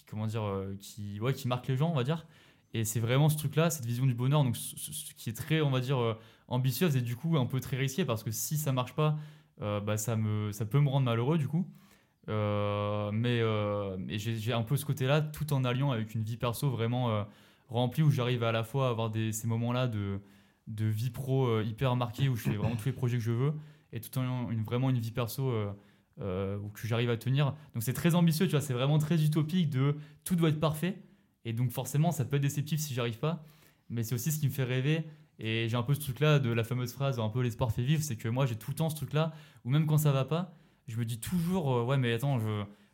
comment dire, qui, ouais, qui marquent les gens, on va dire. Et c'est vraiment ce truc-là, cette vision du bonheur, donc qui est très, on va dire, ambitieuse et du coup un peu très risquée parce que si ça marche pas, bah, ça, me, ça peut me rendre malheureux du coup. Mais j'ai un peu ce côté-là tout en alliant avec une vie perso vraiment remplie où j'arrive à la fois à avoir des, ces moments-là de, de vie pro euh, hyper marquée où je fais vraiment tous les projets que je veux et tout en ayant vraiment une vie perso euh, euh, que j'arrive à tenir. Donc c'est très ambitieux, tu vois, c'est vraiment très utopique de tout doit être parfait et donc forcément ça peut être déceptif si j'arrive pas, mais c'est aussi ce qui me fait rêver. Et j'ai un peu ce truc-là de la fameuse phrase un peu l'espoir fait vivre, c'est que moi j'ai tout le temps ce truc-là où même quand ça va pas, je me dis toujours euh, ouais mais attends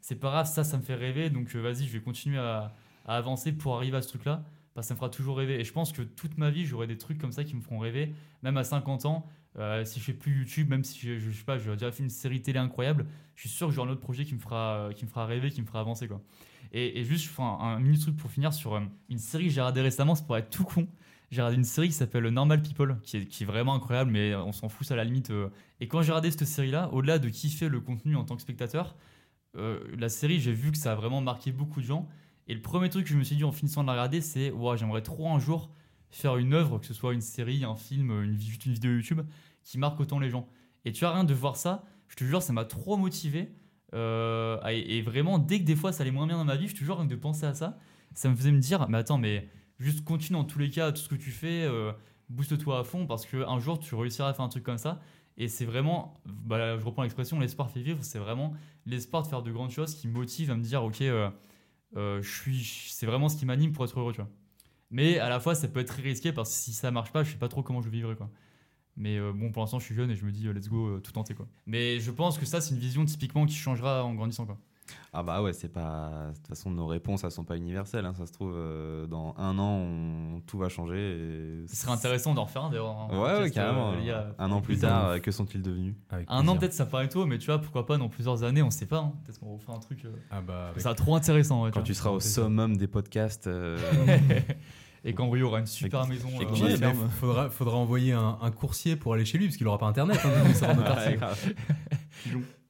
c'est pas grave ça ça me fait rêver donc vas-y je vais continuer à, à avancer pour arriver à ce truc-là que ça me fera toujours rêver et je pense que toute ma vie j'aurai des trucs comme ça qui me feront rêver même à 50 ans euh, si je fais plus YouTube même si je, je, sais pas j'aurais déjà fait une série télé incroyable je suis sûr que j'aurai un autre projet qui me fera euh, qui me fera rêver qui me fera avancer quoi et, et juste un, un mini truc pour finir sur euh, une série que j'ai regardée récemment c'est pour être tout con j'ai regardé une série qui s'appelle Normal People, qui est, qui est vraiment incroyable, mais on s'en fout, ça à la limite. Et quand j'ai regardé cette série-là, au-delà de kiffer le contenu en tant que spectateur, la série, j'ai vu que ça a vraiment marqué beaucoup de gens. Et le premier truc que je me suis dit en finissant de la regarder, c'est Ouah, j'aimerais trop un jour faire une œuvre, que ce soit une série, un film, une, vi- une vidéo YouTube, qui marque autant les gens. Et tu as rien de voir ça, je te jure, ça m'a trop motivé. Euh, et, vraiment, dès que des fois ça allait moins bien dans ma vie, je te jure, rien que de penser à ça, ça me faisait me dire Mais attends, mais juste continue dans tous les cas tout ce que tu fais, euh, booste-toi à fond parce qu'un jour tu réussiras à faire un truc comme ça. Et c'est vraiment, bah, je reprends l'expression, l'espoir fait vivre, c'est vraiment l'espoir de faire de grandes choses qui motive à me dire, ok, euh, euh, je suis, c'est vraiment ce qui m'anime pour être heureux, tu vois. Mais à la fois, ça peut être très risqué parce que si ça marche pas, je sais pas trop comment je vivrai, quoi. Mais euh, bon, pour l'instant, je suis jeune et je me dis, euh, let's go, tout tenter, quoi. Mais je pense que ça, c'est une vision typiquement qui changera en grandissant, quoi. Ah bah ouais, c'est pas. De toute façon, nos réponses, elles sont pas universelles. hein. Ça se trouve, euh, dans un an, on- tout va changer. Et... Ce serait intéressant d'en refaire un d'ailleurs. un Ouais, ouais, carrément. euh, un an plus tard, euh, que sont-ils devenus? Avec Un an peut-être ça paraît tôt, mais tu vois, pourquoi pas dans plusieurs années, on sait pas. hein. Peut-être qu'on refera un truc. euh, Ah bah, avec- Ça sera trop intéressant. ouais, Quand tu tu seras au summum des podcasts. euh. Et quand Rio aura une super maison. euh, faire- mais faudra, faudra envoyer un, un coursier pour aller chez lui parce qu'il aura pas internet. Hein,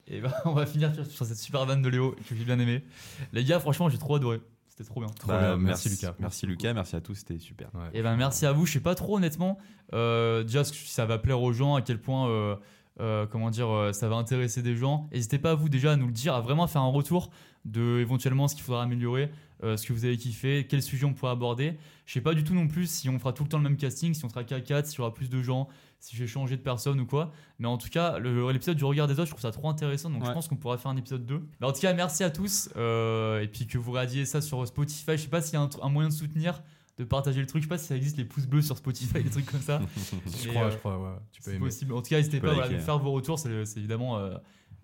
Et ben, on va finir sur- sur cette super vanne de Léo que j'ai bien aimé. Les gars, franchement, j'ai trop adoré. C'était trop bien. Trop Bah, bien, merci, Lucas. Merci Lucas, merci à tous, c'était super. Ouais. Et ben merci à vous. Je sais pas trop honnêtement. Euh, déjà, si ça va plaire aux gens, à quel point, euh, euh, comment dire, euh, ça va intéresser des gens. N'hésitez pas à vous déjà à nous le dire, à vraiment faire un retour de éventuellement ce qu'il faudra améliorer, euh, ce que vous avez kiffé, quel sujet on pourrait aborder. Je sais pas du tout non plus si on fera tout le temps le même casting, si on sera qu'à 4, s'il y aura plus de gens, si j'ai changé de personne ou quoi. Mais en tout cas, l'épisode du regard des autres, je trouve ça trop intéressant. Donc je pense qu'on pourra faire un épisode 2. Mais en tout cas, merci à tous. euh, et puis que vous radiez ça sur Spotify. Je sais pas s'il y a un, moyen de soutenir, de partager le truc. Je sais pas si ça existe les pouces bleus sur Spotify, des trucs comme ça. Je Et, crois, euh, je crois, ouais. Tu peux possible. En tout cas, n'hésitez pas à nous faire vos retours. C'est évidemment, euh,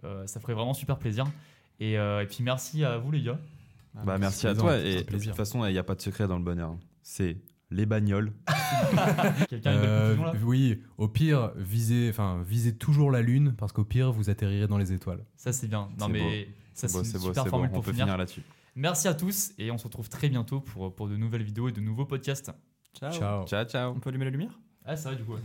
euh, ça ferait vraiment super plaisir. Et, euh, et puis merci à vous les gars. Bah, merci à toi. Et de toute façon, il n'y a pas de secret dans le bonheur. C'est les bagnoles. Quelqu'un a une belle Euh, conclusion, là? oui, au pire, visez, enfin, visez toujours la lune parce qu'au pire, vous atterrirez dans les étoiles. Ça c'est bien. Non C'est mais ça C'est beau, c'est c'est une beau, super beau. formule On pour peut finir. finir là-dessus. Merci à tous et on se retrouve très bientôt pour, pour de nouvelles vidéos et de nouveaux podcasts. Ciao. Ciao. Ciao, ciao. On peut allumer la lumière? Ah c'est vrai du coup. ouais.